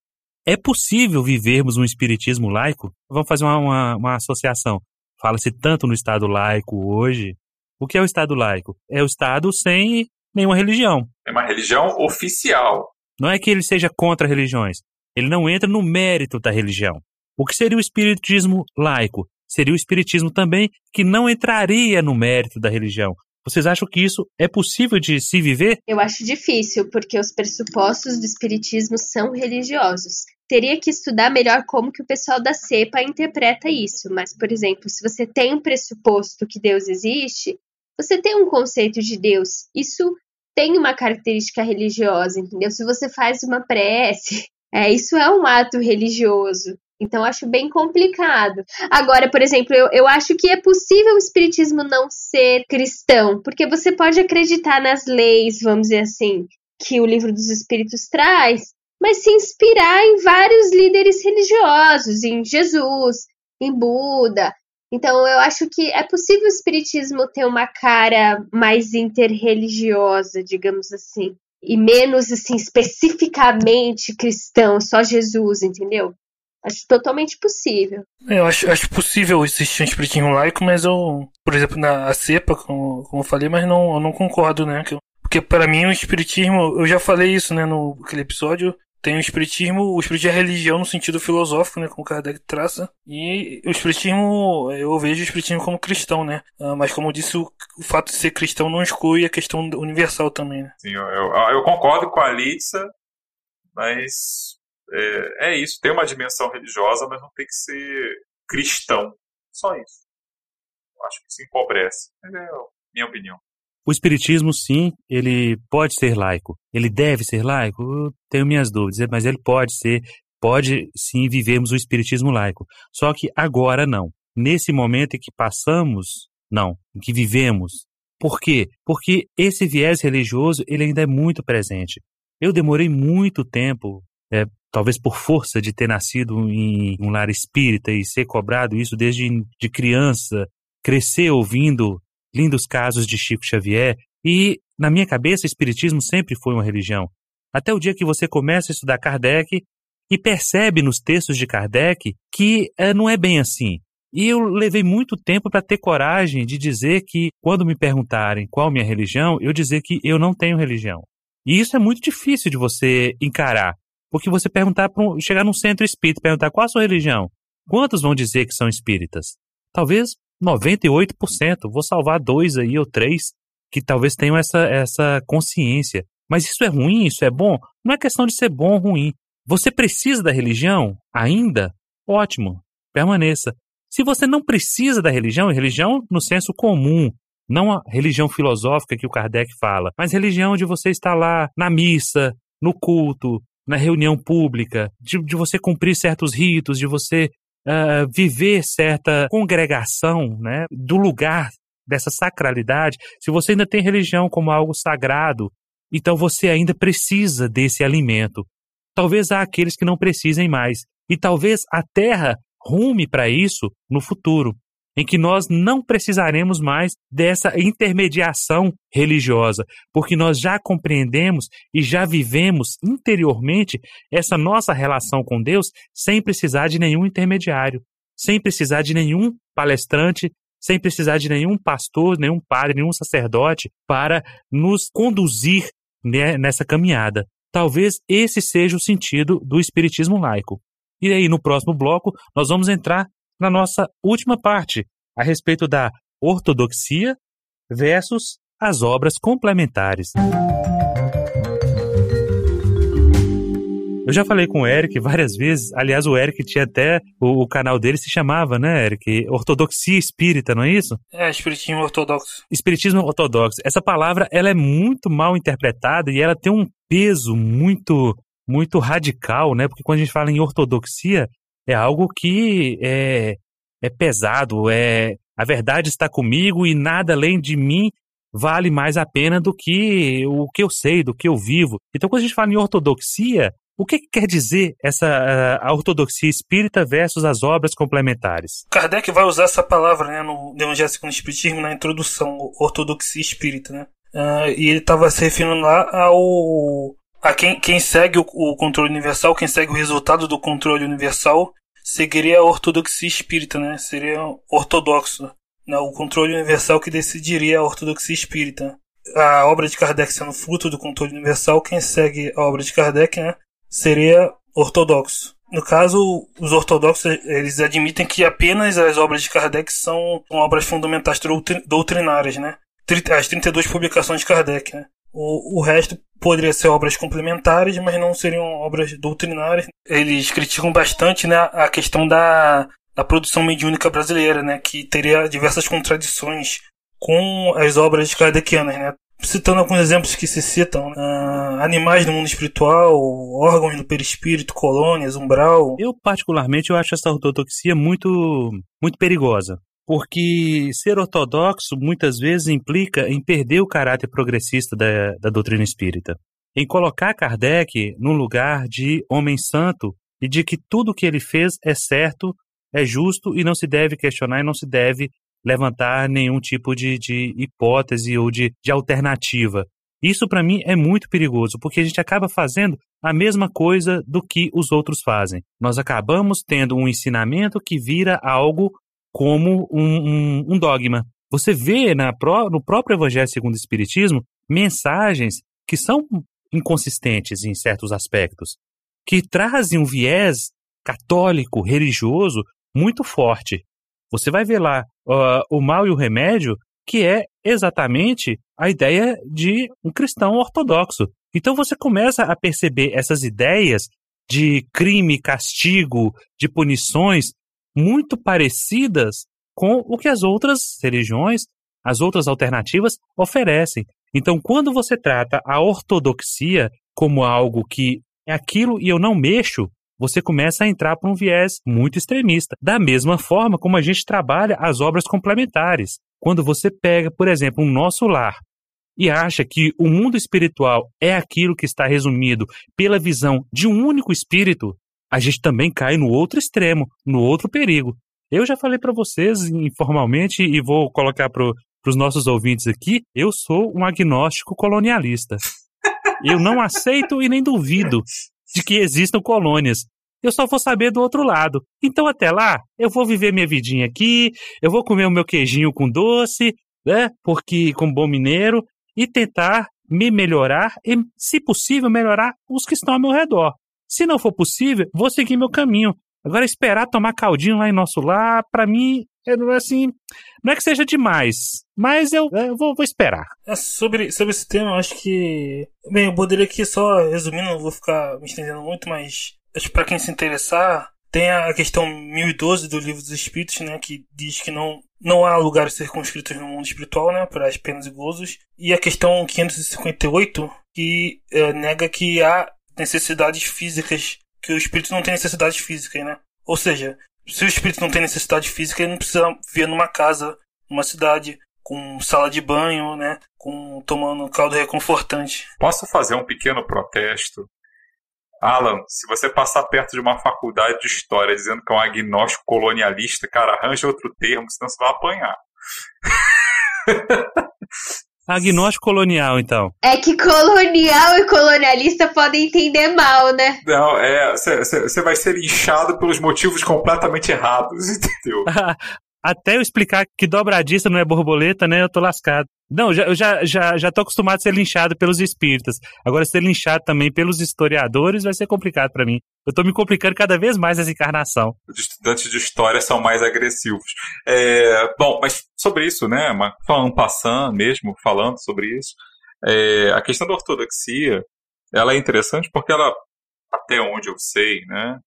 É possível vivermos um espiritismo laico? Vamos fazer uma, uma, uma associação. Fala-se tanto no Estado laico hoje. O que é o Estado laico? É o Estado sem nenhuma religião. É uma religião oficial. Não é que ele seja contra religiões. Ele não entra no mérito da religião. O que seria o espiritismo laico? Seria o espiritismo também que não entraria no mérito da religião, vocês acham que isso é possível de se viver? Eu acho difícil, porque os pressupostos do espiritismo são religiosos. Teria que estudar melhor como que o pessoal da cepa interpreta isso, mas, por exemplo, se você tem um pressuposto que Deus existe, você tem um conceito de Deus. Isso tem uma característica religiosa, entendeu? Se você faz uma prece, é, isso é um ato religioso. Então, acho bem complicado. Agora, por exemplo, eu, eu acho que é possível o espiritismo não ser cristão, porque você pode acreditar nas leis, vamos dizer assim, que o livro dos espíritos traz, mas se inspirar em vários líderes religiosos, em Jesus, em Buda. Então, eu acho que é possível o espiritismo ter uma cara mais interreligiosa, digamos assim, e menos assim especificamente cristão, só Jesus, entendeu? Acho totalmente possível. Eu acho, acho possível existir um espiritismo laico, mas eu, por exemplo, na cepa, como, como eu falei, mas não, eu não concordo, né? Porque para mim o espiritismo, eu já falei isso, né, no aquele episódio, tem o espiritismo, o espiritismo é religião no sentido filosófico, né, como Kardec traça, e o espiritismo, eu vejo o espiritismo como cristão, né, ah, mas como eu disse, o, o fato de ser cristão não exclui a questão universal também, né. Sim, eu, eu, eu concordo com a Litsa, mas é, é isso, tem uma dimensão religiosa, mas não tem que ser cristão. Só isso. Eu acho que se empobrece. é a minha opinião. O espiritismo, sim, ele pode ser laico. Ele deve ser laico? Eu tenho minhas dúvidas, mas ele pode ser, pode sim vivermos o espiritismo laico. Só que agora não. Nesse momento em que passamos, não, em que vivemos. Por quê? Porque esse viés religioso, ele ainda é muito presente. Eu demorei muito tempo, é, talvez por força de ter nascido em um lar espírita e ser cobrado isso desde de criança, crescer ouvindo lindos casos de Chico Xavier, e na minha cabeça, o Espiritismo sempre foi uma religião. Até o dia que você começa a estudar Kardec e percebe nos textos de Kardec que é, não é bem assim. E eu levei muito tempo para ter coragem de dizer que, quando me perguntarem qual minha religião, eu dizer que eu não tenho religião. E isso é muito difícil de você encarar, porque você perguntar, um, chegar num centro espírita perguntar qual a sua religião, quantos vão dizer que são espíritas? Talvez 98%, vou salvar dois aí ou três que talvez tenham essa, essa consciência. Mas isso é ruim, isso é bom? Não é questão de ser bom ou ruim. Você precisa da religião ainda? Ótimo, permaneça. Se você não precisa da religião, religião no senso comum, não a religião filosófica que o Kardec fala, mas religião de você estar lá na missa, no culto, na reunião pública, de, de você cumprir certos ritos, de você uh, viver certa congregação, né, do lugar dessa sacralidade, se você ainda tem religião como algo sagrado, então você ainda precisa desse alimento. Talvez há aqueles que não precisem mais, e talvez a terra rume para isso no futuro em que nós não precisaremos mais dessa intermediação religiosa, porque nós já compreendemos e já vivemos interiormente essa nossa relação com Deus sem precisar de nenhum intermediário, sem precisar de nenhum palestrante, sem precisar de nenhum pastor, nenhum padre, nenhum sacerdote para nos conduzir nessa caminhada. Talvez esse seja o sentido do espiritismo laico. E aí, no próximo bloco, nós vamos entrar na nossa última parte, a respeito da ortodoxia versus as obras complementares. Eu já falei com o Eric várias vezes, aliás, o Eric tinha até, o, o, canal dele se chamava, né, Eric? Ortodoxia Espírita, não é isso? É, Espiritismo Ortodoxo. Espiritismo Ortodoxo. Essa palavra, ela é muito mal interpretada e ela tem um peso muito muito radical, né? Porque quando a gente fala em ortodoxia, é algo que é, é pesado, é a verdade está comigo e nada além de mim vale mais a pena do que o que eu sei, do que eu vivo. Então, quando a gente fala em ortodoxia, o que, que quer dizer essa a ortodoxia espírita versus as obras complementares? Kardec vai usar essa palavra né, no Evangelho segundo o Espiritismo na introdução, ortodoxia espírita, né? Uh, e ele estava se referindo lá ao a quem, quem segue o, o, controle universal, quem segue o resultado do controle universal, seguiria a ortodoxia espírita, né? Seria ortodoxo. Né? O controle universal que decidiria a ortodoxia espírita. A obra de Kardec sendo fruto do controle universal, quem segue a obra de Kardec, né? Seria ortodoxo. No caso, os ortodoxos eles admitem que apenas as obras de Kardec são obras fundamentais doutrinárias, né? As 32 publicações de Kardec, né? O, o resto poderia ser obras complementares, mas não seriam obras doutrinárias. Eles criticam bastante né, a questão da, da produção mediúnica brasileira, né, que teria diversas contradições com as obras kardecianas, né? Citando alguns exemplos que se citam, uh, animais do mundo espiritual, órgãos do perispírito, colônias, umbral. Eu, particularmente, eu acho essa ortodoxia muito, muito perigosa porque ser ortodoxo muitas vezes implica em perder o caráter progressista da, da doutrina espírita, em colocar Kardec num lugar de homem santo e de que tudo o que ele fez é certo, é justo e não se deve questionar e não se deve levantar nenhum tipo de, de hipótese ou de, de alternativa. Isso para mim é muito perigoso, porque a gente acaba fazendo a mesma coisa do que os outros fazem. Nós acabamos tendo um ensinamento que vira algo como um, um, um dogma. Você vê na, no próprio Evangelho segundo o Espiritismo mensagens que são inconsistentes em certos aspectos, que trazem um viés católico, religioso, muito forte. Você vai ver lá uh, o mal e o remédio, que é exatamente a ideia de um cristão ortodoxo. Então você começa a perceber essas ideias de crime, castigo, de punições muito parecidas com o que as outras religiões as outras alternativas oferecem. Então, quando você trata a ortodoxia como algo que é aquilo e eu não mexo, você começa a entrar para um viés muito extremista. Da mesma forma como a gente trabalha as obras complementares. Quando você pega, por exemplo, um nosso lar e acha que o mundo espiritual é aquilo que está resumido pela visão de um único espírito, a gente também cai no outro extremo, no outro perigo. Eu já falei para vocês informalmente e vou colocar para os nossos ouvintes aqui, eu sou um agnóstico colonialista. Eu não aceito e nem duvido de que existam colônias. Eu só vou saber do outro lado. Então, até lá, eu vou viver minha vidinha aqui, eu vou comer o meu queijinho com doce, né? Porque, com bom mineiro, e tentar me melhorar e, se possível, melhorar os que estão ao meu redor. Se não for possível, vou seguir meu caminho. Agora, esperar tomar caldinho lá em nosso lar, para mim, é assim, não é que seja demais, mas eu, eu vou, vou, esperar. É, sobre, sobre esse tema, eu acho que. Bem, eu poderia aqui só resumindo, não vou ficar me estendendo muito, mas acho que para quem se interessar, tem a questão 1012 do Livro dos Espíritos, né, que diz que não, não há lugares circunscritos no mundo espiritual, né, para as penas e gozos. E a questão 558, que é, nega que há necessidades físicas, que o espírito não tem necessidades físicas, né? Ou seja, se o espírito não tem necessidade física, ele não precisa viver numa casa, numa cidade, com sala de banho, né? Com tomando caldo reconfortante. Posso fazer um pequeno protesto? Alan, se você passar perto de uma faculdade de história dizendo que é um agnóstico colonialista, cara, arranja outro termo, senão você vai apanhar. Agnóstico colonial, então. É que colonial e colonialista podem entender mal, né? Não, é. Você vai ser inchado pelos motivos completamente errados, entendeu? Até eu explicar que dobradiça não é borboleta, né? Eu tô lascado. Não, já, eu já, já, já tô acostumado a ser linchado pelos espíritas. Agora, ser linchado também pelos historiadores vai ser complicado para mim. Eu tô me complicando cada vez mais nessa encarnação. Os estudantes de história são mais agressivos. É, bom, mas sobre isso, né? Falando passando mesmo, falando sobre isso, é, a questão da ortodoxia, ela é interessante porque ela, até onde eu sei, né?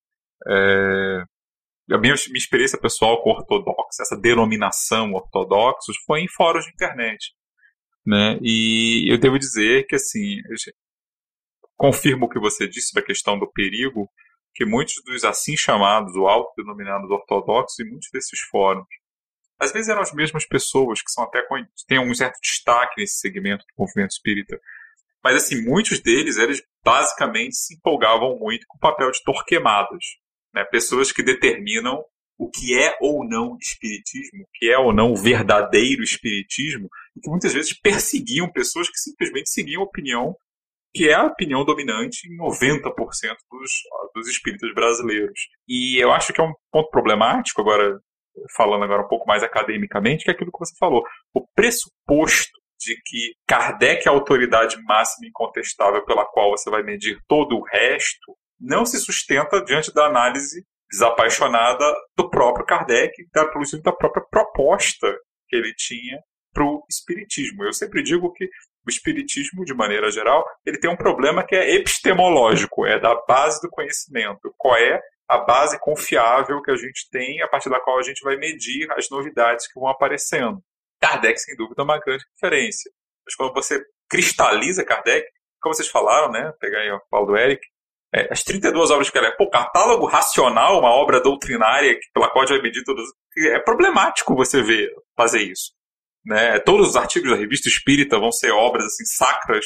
É, a minha, minha experiência pessoal com ortodoxo, essa denominação ortodoxos, foi em fóruns de internet. Né? E eu devo dizer que, assim, confirmo o que você disse da questão do perigo, que muitos dos assim chamados, ou autodenominados ortodoxos, e muitos desses fóruns, às vezes eram as mesmas pessoas que são até têm um certo destaque nesse segmento do movimento espírita. Mas, assim, muitos deles, eles basicamente se empolgavam muito com o papel de torquemadas. Né? Pessoas que determinam o que é ou não espiritismo, o que é ou não o verdadeiro espiritismo, e que muitas vezes perseguiam pessoas que simplesmente seguiam a opinião que é a opinião dominante em 90% dos, dos espíritas brasileiros. E eu acho que é um ponto problemático, agora falando agora um pouco mais academicamente, que é aquilo que você falou. O pressuposto de que Kardec é a autoridade máxima incontestável pela qual você vai medir todo o resto não se sustenta diante da análise desapaixonada do próprio Kardec, da, da própria proposta que ele tinha para o espiritismo. Eu sempre digo que o espiritismo, de maneira geral, ele tem um problema que é epistemológico, é da base do conhecimento. Qual é a base confiável que a gente tem, a partir da qual a gente vai medir as novidades que vão aparecendo. Kardec, sem dúvida, é uma grande referência. Mas quando você cristaliza Kardec, como vocês falaram, né? Pegar aí o Paulo do Eric, é, as 32 obras que ela é, pô, catálogo racional, uma obra doutrinária pela qual vai medir todas. É problemático você ver fazer isso. Né? Todos os artigos da revista Espírita vão ser obras assim sacras.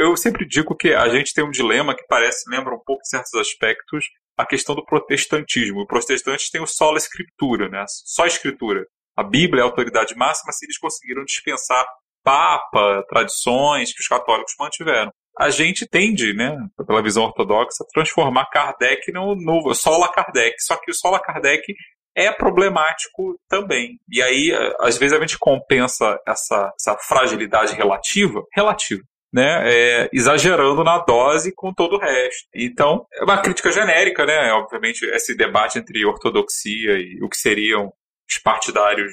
Eu sempre digo que a gente tem um dilema que parece, lembra um pouco em certos aspectos, a questão do protestantismo. Os protestantes têm o solo escritura, né? só escritura. A Bíblia é a autoridade máxima se eles conseguiram dispensar papa, tradições que os católicos mantiveram a gente tende, né, pela visão ortodoxa, transformar Kardec no novo Sola Kardec. Só que o Sola Kardec é problemático também. E aí, às vezes, a gente compensa essa, essa fragilidade relativa, relativa, né, é, exagerando na dose com todo o resto. Então, é uma crítica genérica, né, obviamente, esse debate entre ortodoxia e o que seriam os partidários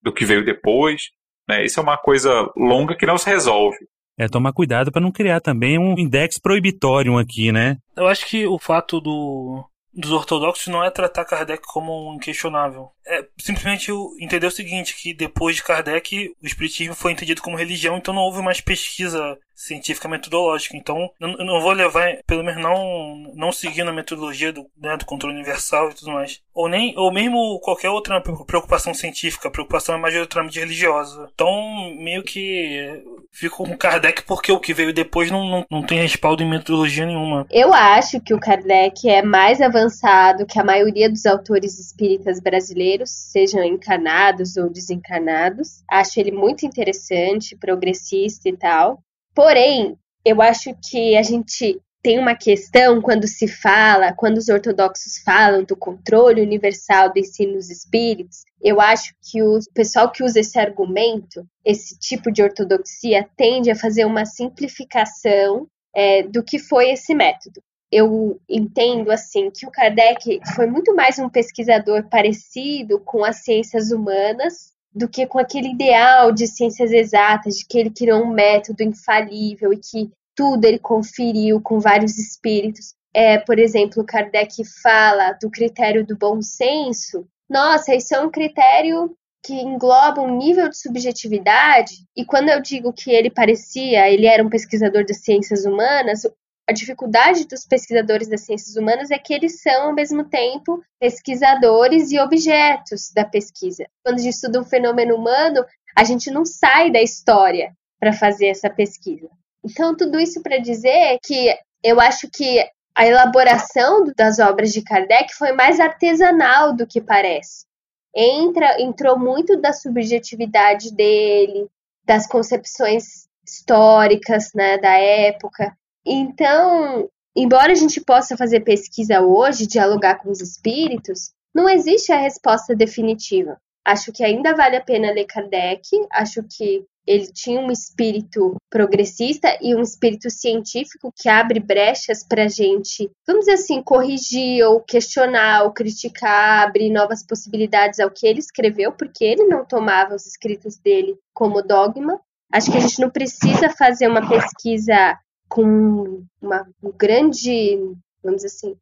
do que veio depois. Né, isso é uma coisa longa que não se resolve. É tomar cuidado para não criar também um index proibitório aqui, né? Eu acho que o fato do dos ortodoxos não é tratar Kardec como um inquestionável. É simplesmente entender o seguinte, que depois de Kardec, o espiritismo foi entendido como religião, então não houve mais pesquisa científica metodológica. Então, eu não vou levar, pelo menos não, não seguindo a metodologia do, né, do controle universal e tudo mais. Ou, nem, ou mesmo qualquer outra preocupação científica, a preocupação é majoritariamente religiosa. Então, meio que fico com Kardec porque o que veio depois não, não, não tem respaldo em metodologia nenhuma. Eu acho que o Kardec é mais avançado que a maioria dos autores espíritas brasileiros, sejam encarnados ou desencarnados. Acho ele muito interessante, progressista e tal. Porém, eu acho que a gente tem uma questão quando se fala, quando os ortodoxos falam do controle universal do ensino dos espíritos, eu acho que o pessoal que usa esse argumento, esse tipo de ortodoxia, tende a fazer uma simplificação é, do que foi esse método. Eu entendo assim que o Kardec foi muito mais um pesquisador parecido com as ciências humanas do que com aquele ideal de ciências exatas, de que ele criou um método infalível e que tudo ele conferiu com vários espíritos. É, por exemplo, Kardec fala do critério do bom senso. Nossa, isso é um critério que engloba um nível de subjetividade, e quando eu digo que ele parecia, ele era um pesquisador das ciências humanas, a dificuldade dos pesquisadores das ciências humanas é que eles são, ao mesmo tempo, pesquisadores e objetos da pesquisa. Quando a gente estuda um fenômeno humano, a gente não sai da história para fazer essa pesquisa. Então, tudo isso para dizer que eu acho que a elaboração das obras de Kardec foi mais artesanal do que parece entra, entrou muito da subjetividade dele, das concepções históricas né, da época. Então, embora a gente possa fazer pesquisa hoje, dialogar com os espíritos, não existe a resposta definitiva. Acho que ainda vale a pena ler Kardec, acho que ele tinha um espírito progressista e um espírito científico que abre brechas para a gente, vamos dizer assim, corrigir ou questionar ou criticar, abrir novas possibilidades ao que ele escreveu, porque ele não tomava os escritos dele como dogma. Acho que a gente não precisa fazer uma pesquisa com uma, um grande, vamos dizer assim,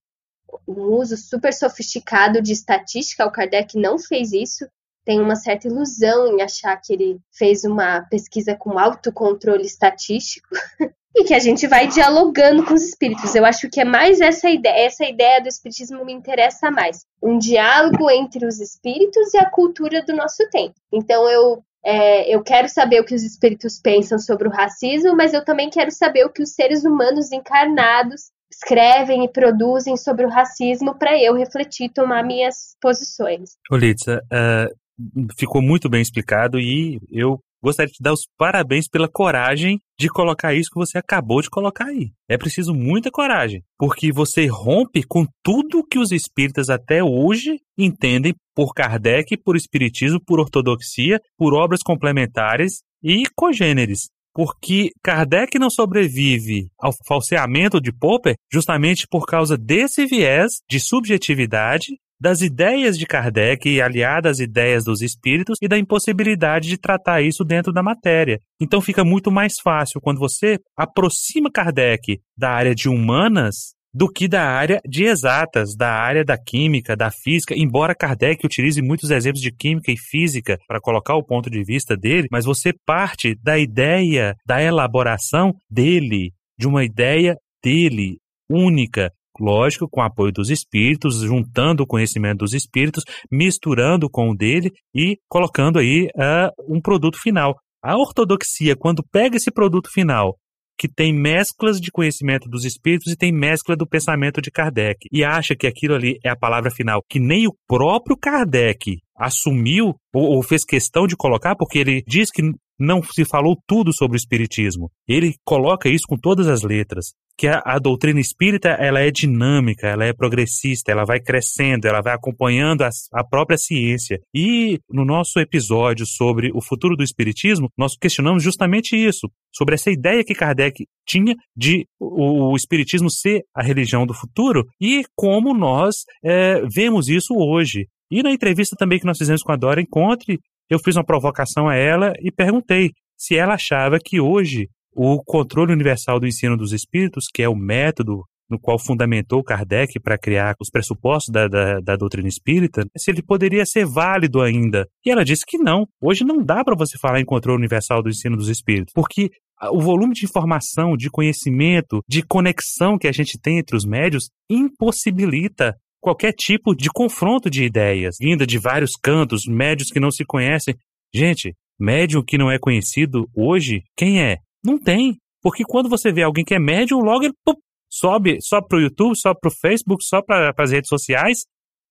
um uso super sofisticado de estatística. O Kardec não fez isso tem uma certa ilusão em achar que ele fez uma pesquisa com autocontrole estatístico e que a gente vai dialogando com os espíritos. Eu acho que é mais essa ideia, essa ideia do espiritismo me interessa mais. Um diálogo entre os espíritos e a cultura do nosso tempo. Então eu é, eu quero saber o que os espíritos pensam sobre o racismo, mas eu também quero saber o que os seres humanos encarnados escrevem e produzem sobre o racismo para eu refletir, tomar minhas posições. Olitza, uh, ficou muito bem explicado e eu gostaria de te dar os parabéns pela coragem de colocar isso que você acabou de colocar aí. É preciso muita coragem, porque você rompe com tudo que os espíritas até hoje entendem por Kardec, por espiritismo, por ortodoxia, por obras complementares e congêneres. Porque Kardec não sobrevive ao falseamento de Popper justamente por causa desse viés de subjetividade das ideias de Kardec aliadas às ideias dos espíritos e da impossibilidade de tratar isso dentro da matéria. Então fica muito mais fácil quando você aproxima Kardec da área de humanas do que da área de exatas, da área da química, da física, embora Kardec utilize muitos exemplos de química e física para colocar o ponto de vista dele, mas você parte da ideia da elaboração dele, de uma ideia dele, única, lógico, com o apoio dos espíritos, juntando o conhecimento dos espíritos, misturando com o dele e colocando aí uh, um produto final. A ortodoxia, quando pega esse produto final, que tem mesclas de conhecimento dos espíritos e tem mescla do pensamento de Kardec, e acha que aquilo ali é a palavra final, que nem o próprio Kardec assumiu ou, ou fez questão de colocar, porque ele diz que não se falou tudo sobre o espiritismo. Ele coloca isso com todas as letras que a, a, doutrina espírita ela é dinâmica, ela é progressista, ela vai crescendo, ela vai acompanhando a, a, própria ciência. E no nosso episódio sobre o futuro do espiritismo, nós questionamos justamente isso, sobre essa ideia que Kardec tinha de o, o espiritismo ser a religião do futuro e como nós é, vemos isso hoje. E na entrevista também que nós fizemos com a Dora Encontre, eu fiz uma provocação a ela e perguntei se ela achava que hoje o controle universal do ensino dos espíritos, que é o método no qual fundamentou Kardec para criar os pressupostos da, da, da, doutrina espírita, se ele poderia ser válido ainda. E ela disse que não. Hoje não dá para você falar em controle universal do ensino dos espíritos, porque o volume de informação, de conhecimento, de conexão que a gente tem entre os médios impossibilita qualquer tipo de confronto de ideias, vinda de vários cantos, médios que não se conhecem. Gente, médium que não é conhecido hoje, quem é? Não tem. Porque quando você vê alguém que é médium, logo ele pum, sobe só para o YouTube, só para o Facebook, só para as redes sociais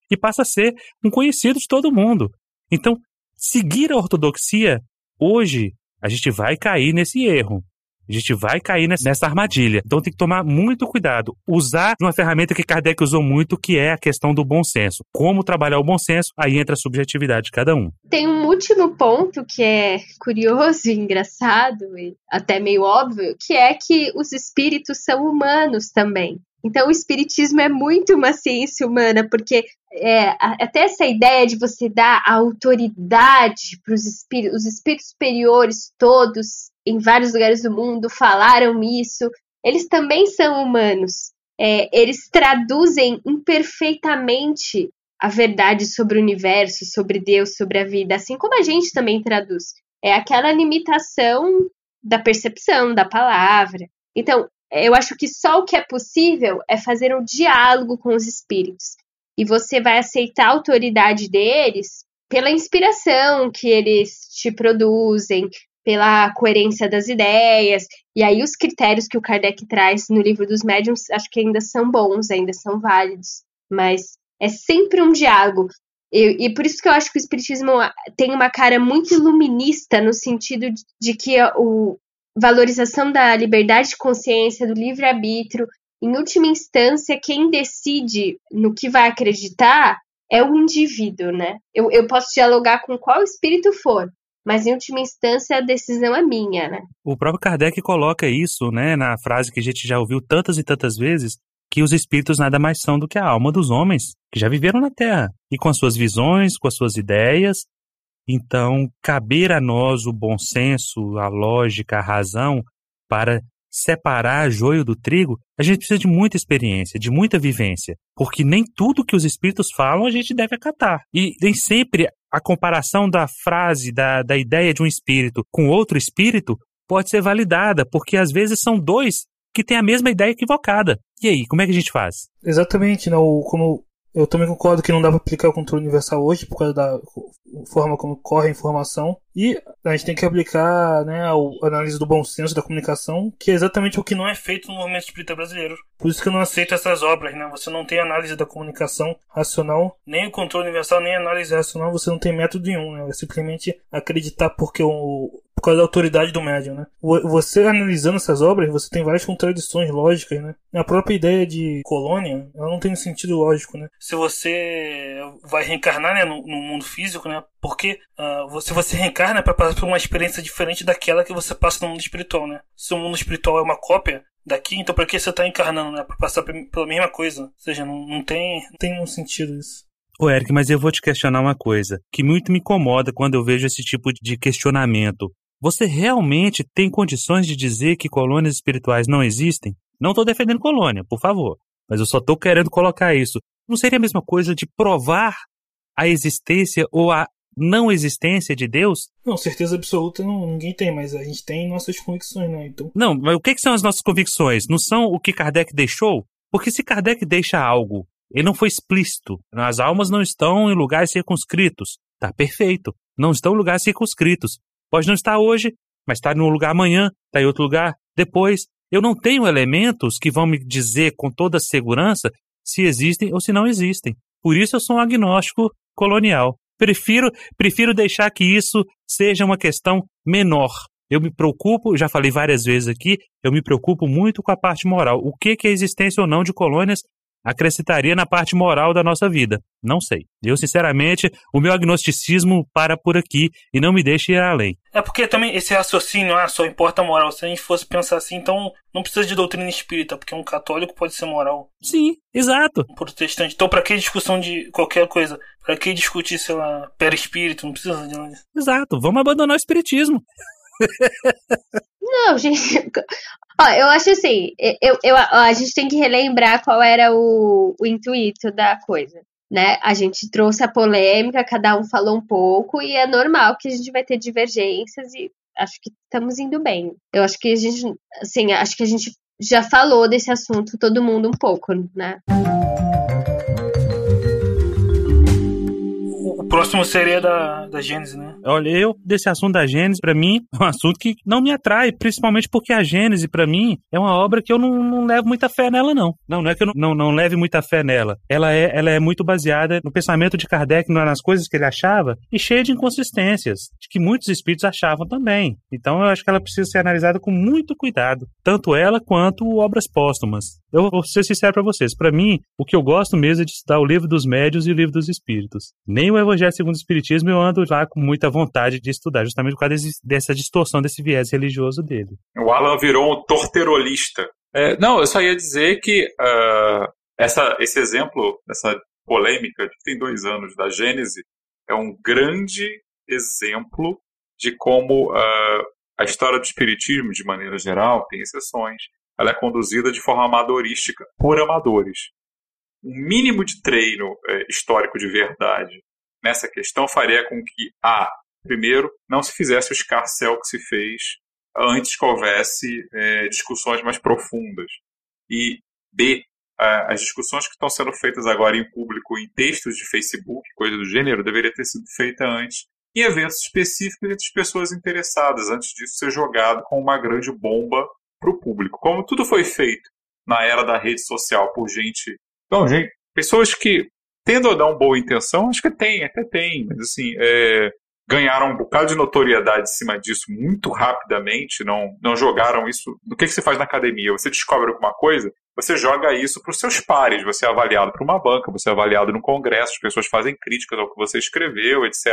e passa a ser um conhecido de todo mundo. Então, seguir a ortodoxia hoje, a gente vai cair nesse erro. A gente vai cair nessa armadilha. Então tem que tomar muito cuidado. Usar uma ferramenta que Kardec usou muito, que é a questão do bom senso. Como trabalhar o bom senso, aí entra a subjetividade de cada um. Tem um último ponto que é curioso e engraçado, e até meio óbvio, que é que os espíritos são humanos também. Então, o espiritismo é muito uma ciência humana, porque é, até essa ideia de você dar autoridade para os espíritos, os espíritos superiores todos em vários lugares do mundo falaram isso. Eles também são humanos. É, eles traduzem imperfeitamente a verdade sobre o universo, sobre Deus, sobre a vida, assim como a gente também traduz. É aquela limitação da percepção da palavra. Então, eu acho que só o que é possível é fazer um diálogo com os espíritos. E você vai aceitar a autoridade deles pela inspiração que eles te produzem, pela coerência das ideias. E aí os critérios que o Kardec traz no livro dos médiuns, acho que ainda são bons, ainda são válidos. Mas é sempre um diálogo. E, e por isso que eu acho que o Espiritismo tem uma cara muito iluminista, no sentido de, de que a o, valorização da liberdade de consciência, do livre-arbítrio, em última instância, quem decide no que vai acreditar é o indivíduo, né? Eu, eu posso dialogar com qual espírito for, mas em última instância a decisão é minha, né? O próprio Kardec coloca isso, né, na frase que a gente já ouviu tantas e tantas vezes, que os espíritos nada mais são do que a alma dos homens que já viveram na Terra e com as suas visões, com as suas ideias. Então, caber a nós o bom senso, a lógica, a razão para separar joio do trigo, a gente precisa de muita experiência, de muita vivência, porque nem tudo que os espíritos falam a gente deve acatar. E nem sempre a comparação da frase, da, da ideia de um espírito com outro espírito pode ser validada, porque às vezes são dois que têm a mesma ideia equivocada. E aí, como é que a gente faz? Exatamente, né? O, como eu também concordo que não dá para aplicar o controle universal hoje por causa da forma como corre a informação. E a gente tem que aplicar né, a análise do bom senso da comunicação, que é exatamente o que não é feito no movimento espírita brasileiro. Por isso que eu não aceito essas obras, né? Você não tem análise da comunicação racional, nem o controle universal, nem análise racional, você não tem método nenhum, né? É simplesmente acreditar porque o, por causa da autoridade do médium, né? Você analisando essas obras, você tem várias contradições lógicas, né? A própria ideia de colônia, ela não tem sentido lógico, né? Se você vai reencarnar né, no, no mundo físico, né? Porque uh, se você reencarna é para passar por uma experiência diferente daquela que você passa no mundo espiritual, né? Se o mundo espiritual é uma cópia daqui, então para que você tá encarnando, né? Para passar pela mesma coisa. Ou seja, não, não tem, não tem um sentido isso. Ô Eric, mas eu vou te questionar uma coisa que muito me incomoda quando eu vejo esse tipo de questionamento. Você realmente tem condições de dizer que colônias espirituais não existem? Não estou defendendo colônia, por favor, mas eu só estou querendo colocar isso. Não seria a mesma coisa de provar a existência ou a não existência de Deus? Não, certeza absoluta não, ninguém tem, mas a gente tem nossas convicções, né? Então... Não, mas o que, que são as nossas convicções? Não são o que Kardec deixou? Porque se Kardec deixa algo, ele não foi explícito. As almas não estão em lugares circunscritos. Tá perfeito. Não estão em lugares circunscritos. Pode não estar hoje, mas está em um lugar amanhã, está em outro lugar depois. Eu não tenho elementos que vão me dizer com toda segurança se existem ou se não existem. Por isso eu sou um agnóstico colonial. Prefiro, prefiro deixar que isso seja uma questão menor. Eu me preocupo, já falei várias vezes aqui, eu me preocupo muito com a parte moral. O que, que é a existência ou não de colônias acrescentaria na parte moral da nossa vida? Não sei. Eu, sinceramente, o meu agnosticismo para por aqui e não me deixa ir além. É porque também esse raciocínio, ah, só importa a moral. Se a gente fosse pensar assim, então não precisa de doutrina espírita, porque um católico pode ser moral. Sim, exato. Um protestante. Então, para que discussão de qualquer coisa? Para que discutir, sei lá, espírito Não precisa de nada. Exato. Vamos abandonar o espiritismo. Não, gente. Ó, eu acho assim, eu, eu, a gente tem que relembrar qual era o, o intuito da coisa. Né? A gente trouxe a polêmica, cada um falou um pouco, e é normal que a gente vai ter divergências e acho que estamos indo bem. Eu acho que a gente, assim, acho que a gente já falou desse assunto todo mundo um pouco, né? Próximo seria da, da Gênesis, né? Olha, eu, desse assunto da Gênesis, para mim, é um assunto que não me atrai, principalmente porque a Gênesis, para mim, é uma obra que eu não, não levo muita fé nela, não. Não, não é que eu não, não, não leve muita fé nela. Ela é, ela é muito baseada no pensamento de Kardec, nas coisas que ele achava, e cheia de inconsistências, de que muitos espíritos achavam também. Então eu acho que ela precisa ser analisada com muito cuidado, tanto ela quanto obras póstumas. Eu vou ser sincero para vocês, para mim, o que eu gosto mesmo é de estudar o livro dos médios e o livro dos espíritos. Nem o Evangelho segundo o Espiritismo, eu ando lá com muita vontade de estudar, justamente por causa dessa distorção desse viés religioso dele. O Alan virou um torterolista. É, não, eu só ia dizer que uh, essa, esse exemplo, essa polêmica que tem dois anos da Gênese, é um grande exemplo de como uh, a história do Espiritismo, de maneira geral, tem exceções, ela é conduzida de forma amadorística, por amadores. Um mínimo de treino é, histórico de verdade nessa questão faria com que, A, primeiro, não se fizesse o escarcel que se fez antes que houvesse é, discussões mais profundas. E, B, as discussões que estão sendo feitas agora em público em textos de Facebook, coisa do gênero, deveria ter sido feita antes em eventos específicos entre as pessoas interessadas, antes disso ser jogado com uma grande bomba para o público. Como tudo foi feito na era da rede social por gente. Então, gente, pessoas que tendo ou não boa intenção, acho que tem, até tem, mas assim, é, ganharam um bocado de notoriedade em cima disso muito rapidamente, não, não jogaram isso. Do que, que você faz na academia? Você descobre alguma coisa, você joga isso para os seus pares, você é avaliado por uma banca, você é avaliado no congresso, as pessoas fazem críticas ao que você escreveu, etc.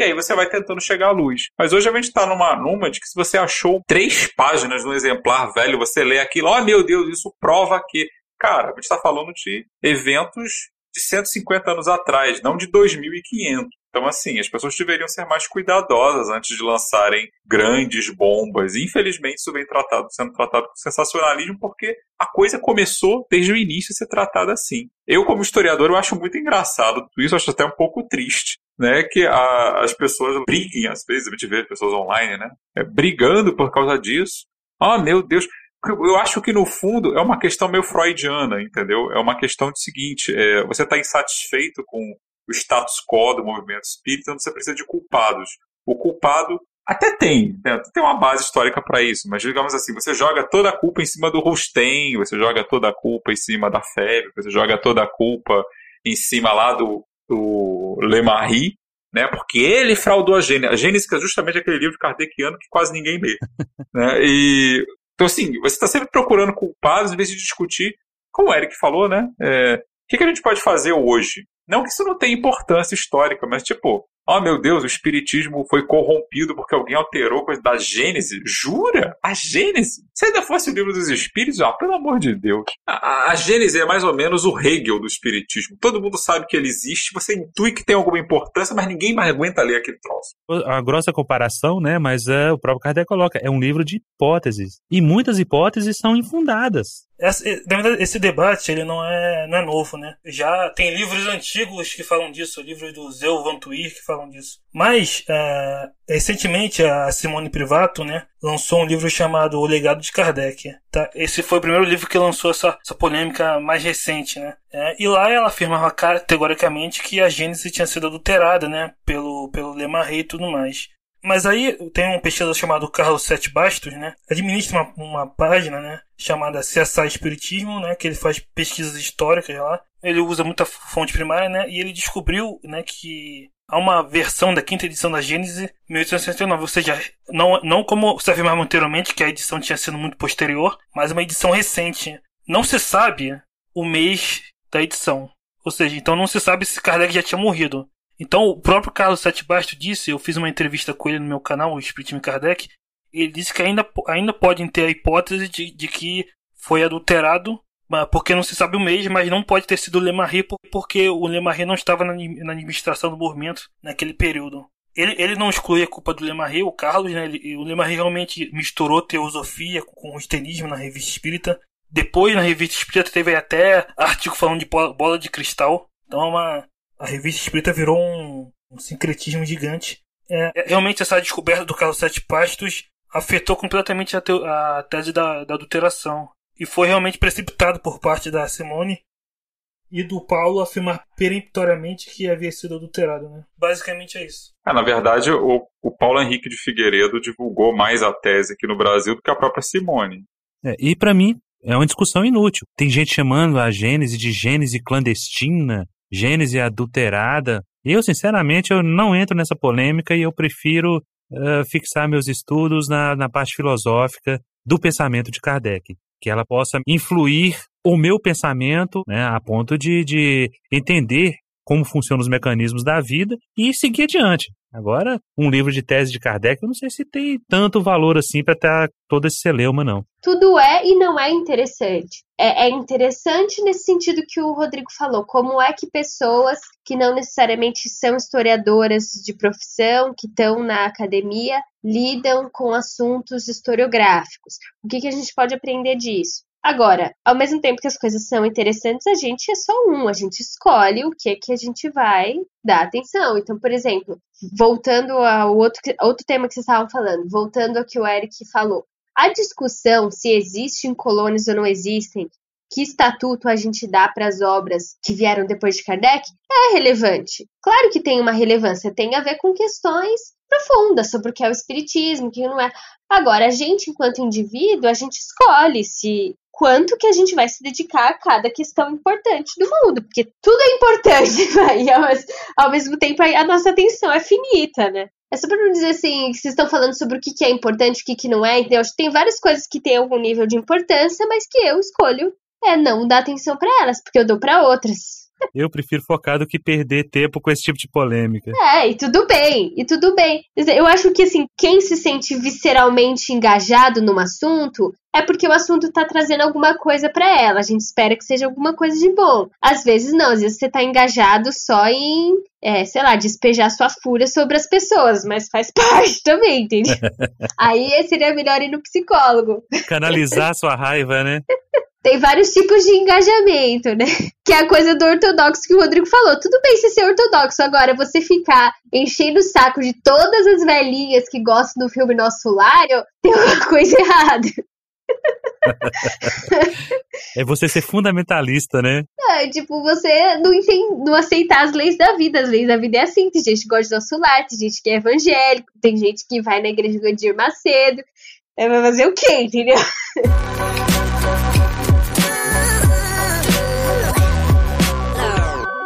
E aí você vai tentando chegar à luz. Mas hoje a gente está numa, numa de que se você achou três páginas no exemplar velho, você lê aquilo, oh meu Deus, isso prova que. Cara, a gente está falando de eventos de 150 anos atrás, não de 2500. Então, assim, as pessoas deveriam ser mais cuidadosas antes de lançarem grandes bombas. Infelizmente, isso vem tratado, sendo tratado com sensacionalismo, porque a coisa começou desde o início a ser tratada assim. Eu, como historiador, eu acho muito engraçado tudo isso, acho até um pouco triste. Né, que a, as pessoas briguem, às vezes, a gente vê pessoas online, né, é, brigando por causa disso. Ah, meu Deus, eu acho que no fundo é uma questão meio freudiana, entendeu? É uma questão de seguinte: é, você está insatisfeito com o status quo do movimento espírita, então você precisa de culpados. O culpado até tem, né? tem uma base histórica para isso, mas digamos assim, você joga toda a culpa em cima do Rustem, você joga toda a culpa em cima da Febre, você joga toda a culpa em cima lá do, do Lemarie, né? Porque ele fraudou a Gênesis. A Gênesis é justamente aquele livro kardeciano que quase ninguém lê. né? E então, assim, você está sempre procurando culpados em vez de discutir, como o Eric falou, né? É, o que, que a gente pode fazer hoje? Não que isso não tenha importância histórica, mas tipo, oh meu Deus, o espiritismo foi corrompido porque alguém alterou coisa da Gênese. Jura? A Gênese? Se ainda fosse o livro dos espíritos, ah, pelo amor de Deus. A, a, Gênese é mais ou menos o Hegel do espiritismo. Todo mundo sabe que ele existe, você intui que tem alguma importância, mas ninguém mais aguenta ler aquele troço. A grossa comparação, né, mas é, o próprio Kardec coloca, é um livro de hipóteses. E muitas hipóteses são infundadas. Essa, esse debate ele não é, não é novo, né? Já tem livros antigos que falam disso, livros do Zé Van Tuir que falam disso. Mas, uh, recentemente, a Simone Privato né, lançou um livro chamado O Legado de Kardec. Tá? Esse foi o primeiro livro que lançou essa, essa polêmica mais recente. Né? É, e lá ela afirmava categoricamente que a Gênese tinha sido adulterada né, pelo, pelo Lemarre e tudo mais. Mas aí tem um pesquisador chamado Carlos Sete Bastos, né? Administra uma, uma página, né? Chamada CSI Espiritismo, né? Que ele faz pesquisas históricas lá. Ele usa muita fonte primária, né? E ele descobriu, né? Que há uma versão da quinta edição da Gênesis 1869, ou seja, não, não como se afirmava anteriormente que a edição tinha sido muito posterior, mas uma edição recente. Não se sabe o mês da edição. Ou seja, então não se sabe se Kardec já tinha morrido. Então, o próprio Carlos Sete Basto disse, eu fiz uma entrevista com ele no meu canal, o Espiritismo Kardec, ele disse que ainda, ainda podem ter a hipótese de, de que foi adulterado, porque não se sabe o mês, mas não pode ter sido o Lemarri, porque o Lemarri não estava na, na administração do movimento naquele período. ele, ele não exclui a culpa do Lemarri, o Carlos, né? Ele, o Lemarri realmente misturou teosofia com o estenismo na revista espírita. Depois, na revista espírita, teve até artigo falando de bola de cristal. Então, é uma, a revista espírita virou um, um sincretismo gigante. É, é, realmente, essa descoberta do Carlos Sete Pastos afetou completamente a, te, a tese da, da adulteração. E foi realmente precipitado por parte da Simone e do Paulo afirmar peremptoriamente que havia sido adulterado, né? Basicamente é isso. É, na verdade, o, o Paulo Henrique de Figueiredo divulgou mais a tese aqui no Brasil do que a própria Simone. É, e para mim é uma discussão inútil. Tem gente chamando a Gênese de Gênese clandestina, Gênese adulterada. Eu, sinceramente, eu não entro nessa polêmica e eu prefiro uh, fixar meus estudos na, na parte filosófica do pensamento de Kardec que ela possa influir o meu pensamento né, a ponto de, de entender como funcionam os mecanismos da vida e seguir adiante. Agora, um livro de tese de Kardec, eu não sei se tem tanto valor assim para ter todo esse celeuma, não. Tudo é e não é interessante. É, é, interessante nesse sentido que o Rodrigo falou. Como é que pessoas que não necessariamente são historiadoras de profissão, que estão na academia, lidam com assuntos historiográficos? O que, que a gente pode aprender disso? Agora, ao mesmo tempo que as coisas são interessantes, a gente é só um, a gente escolhe o que que a gente vai dar atenção. Então, por exemplo, voltando ao outro, outro tema que vocês estavam falando, voltando ao que o Eric falou, a discussão se existem colônias ou não existem, que estatuto a gente dá para as obras que vieram depois de Kardec, é relevante. Claro que tem uma relevância, tem a ver com questões profundas sobre o que é o espiritismo, o que não é. Agora, a gente, enquanto indivíduo, a gente escolhe se quanto que a gente vai se dedicar a cada questão importante do mundo, porque tudo é importante, né? e ao, ao mesmo tempo a nossa atenção é finita, né? É só pra não dizer assim, que vocês estão falando sobre o que, que é importante, o que, que não é, entendeu? Acho que tem várias coisas que têm algum nível de importância, mas que eu escolho é não dar atenção para elas, porque eu dou para outras. Eu prefiro focar do que perder tempo com esse tipo de polêmica. É, e tudo bem, e tudo bem. Eu acho que, assim, quem se sente visceralmente engajado num assunto é porque o assunto tá trazendo alguma coisa para ela. A gente espera que seja alguma coisa de bom. Às vezes não, às vezes você tá engajado só em, é, sei lá, despejar sua fúria sobre as pessoas, mas faz parte também, entende? Aí seria melhor ir no psicólogo. Canalizar sua raiva, né? Tem vários tipos de engajamento, né? Que é a coisa do ortodoxo que o Rodrigo falou. Tudo bem você ser ortodoxo, agora você ficar enchendo o saco de todas as velhinhas que gostam do filme Nosso Lar, tem uma coisa errada. É você ser fundamentalista, né? É, tipo, você não, entende, não aceitar as leis da vida. As leis da vida é assim. Tem gente que gosta do nosso lar, tem gente que é evangélico, tem gente que vai na igreja Edir Macedo. É, vai fazer o quê, entendeu?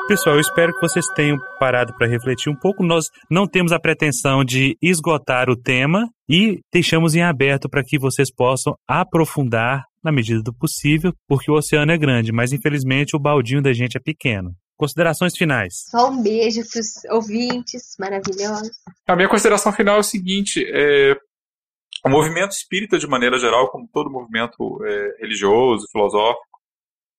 Pessoal, eu espero que vocês tenham parado para refletir um pouco. Nós não temos a pretensão de esgotar o tema e deixamos em aberto para que vocês possam aprofundar na medida do possível, porque o oceano é grande, mas infelizmente o baldinho da gente é pequeno. Considerações finais. Só um beijo para os ouvintes maravilhosos. A minha consideração final é o seguinte: é, o movimento espírita, de maneira geral, como todo movimento é, religioso, filosófico,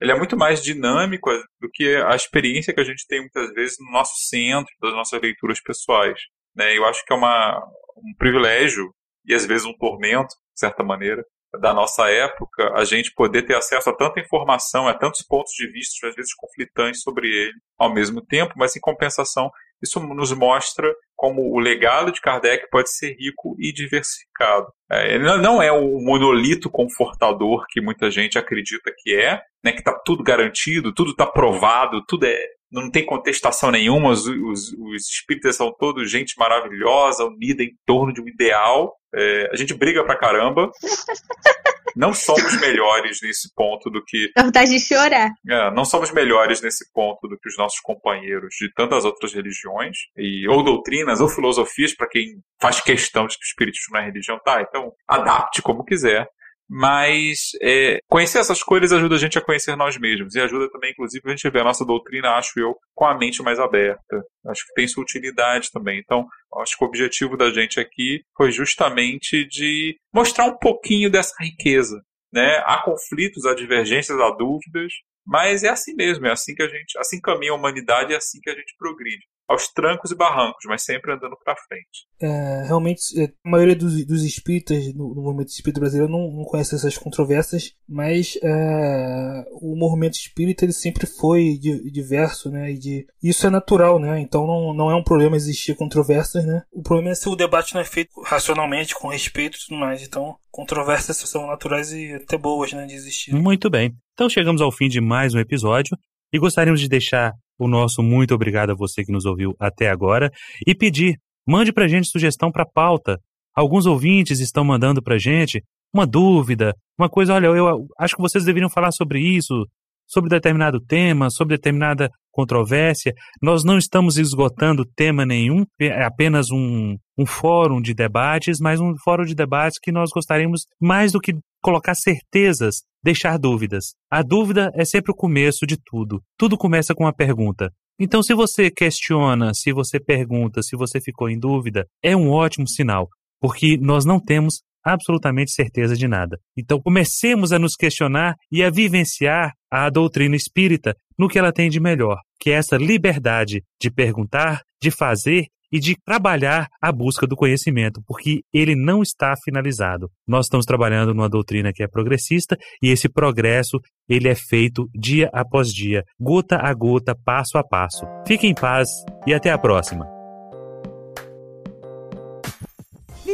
ele é muito mais dinâmico do que a experiência que a gente tem muitas vezes no nosso centro, das nossas leituras pessoais. Né? Eu acho que é uma, um privilégio e às vezes um tormento, de certa maneira, da nossa época, a gente poder ter acesso a tanta informação, a tantos pontos de vista, às vezes conflitantes sobre ele ao mesmo tempo, mas em compensação, isso nos mostra como o legado de Kardec pode ser rico e diversificado. É, não é o monolito confortador que muita gente acredita que é, né, que está tudo garantido, tudo está provado, tudo é não tem contestação nenhuma, os, os, os, espíritas são todos gente maravilhosa, unida em torno de um ideal. É, a gente briga pra caramba. não somos melhores nesse ponto do que. Dá vontade de chorar. É, não somos melhores nesse ponto do que os nossos companheiros de tantas outras religiões, e, ou doutrinas, ou filosofias, para quem faz questão de que o espiritismo não é religião. Tá, então adapte como quiser mas é, conhecer essas coisas ajuda a gente a conhecer nós mesmos e ajuda também, inclusive, a gente ver a nossa doutrina, acho eu, com a mente mais aberta. Acho que tem sua utilidade também. Então, acho que o objetivo da gente aqui foi justamente de mostrar um pouquinho dessa riqueza. Né? Há conflitos, há divergências, há dúvidas, mas é assim mesmo, é assim que a gente, assim caminha a humanidade, é assim que a gente progride. Aos trancos e barrancos, mas sempre andando para frente. É, realmente, é, a maioria dos, dos espíritas no, no movimento espírita brasileiro não, não conhece essas controvérsias, mas é, o movimento espírita ele sempre foi diverso, né? E de, isso é natural, né? Então não, não é um problema existir controvérsias, né? O problema é se o debate não é feito racionalmente, com respeito e tudo mais. Então, controvérsias são naturais e até boas, né? De existir. Muito bem. Então chegamos ao fim de mais um episódio e gostaríamos de deixar o nosso muito obrigado a você que nos ouviu até agora e pedir, mande pra gente sugestão para pauta. Alguns ouvintes estão mandando pra gente uma dúvida, uma coisa, olha, eu acho que vocês deveriam falar sobre isso, sobre determinado tema, sobre determinada controvérsia. Nós não estamos esgotando tema nenhum, é apenas um, um fórum de debates, mas um fórum de debates que nós gostaríamos mais do que colocar certezas, deixar dúvidas. A dúvida é sempre o começo de tudo. Tudo começa com uma pergunta. Então, se você questiona, se você pergunta, se você ficou em dúvida, é um ótimo sinal, porque nós não temos absolutamente certeza de nada. Então, comecemos a nos questionar e a vivenciar a doutrina espírita no que ela tem de melhor, que é essa liberdade de perguntar, de fazer e de trabalhar a busca do conhecimento, porque ele não está finalizado. Nós estamos trabalhando numa doutrina que é progressista e esse progresso ele é feito dia após dia, gota a gota, passo a passo. Fique em paz e até a próxima.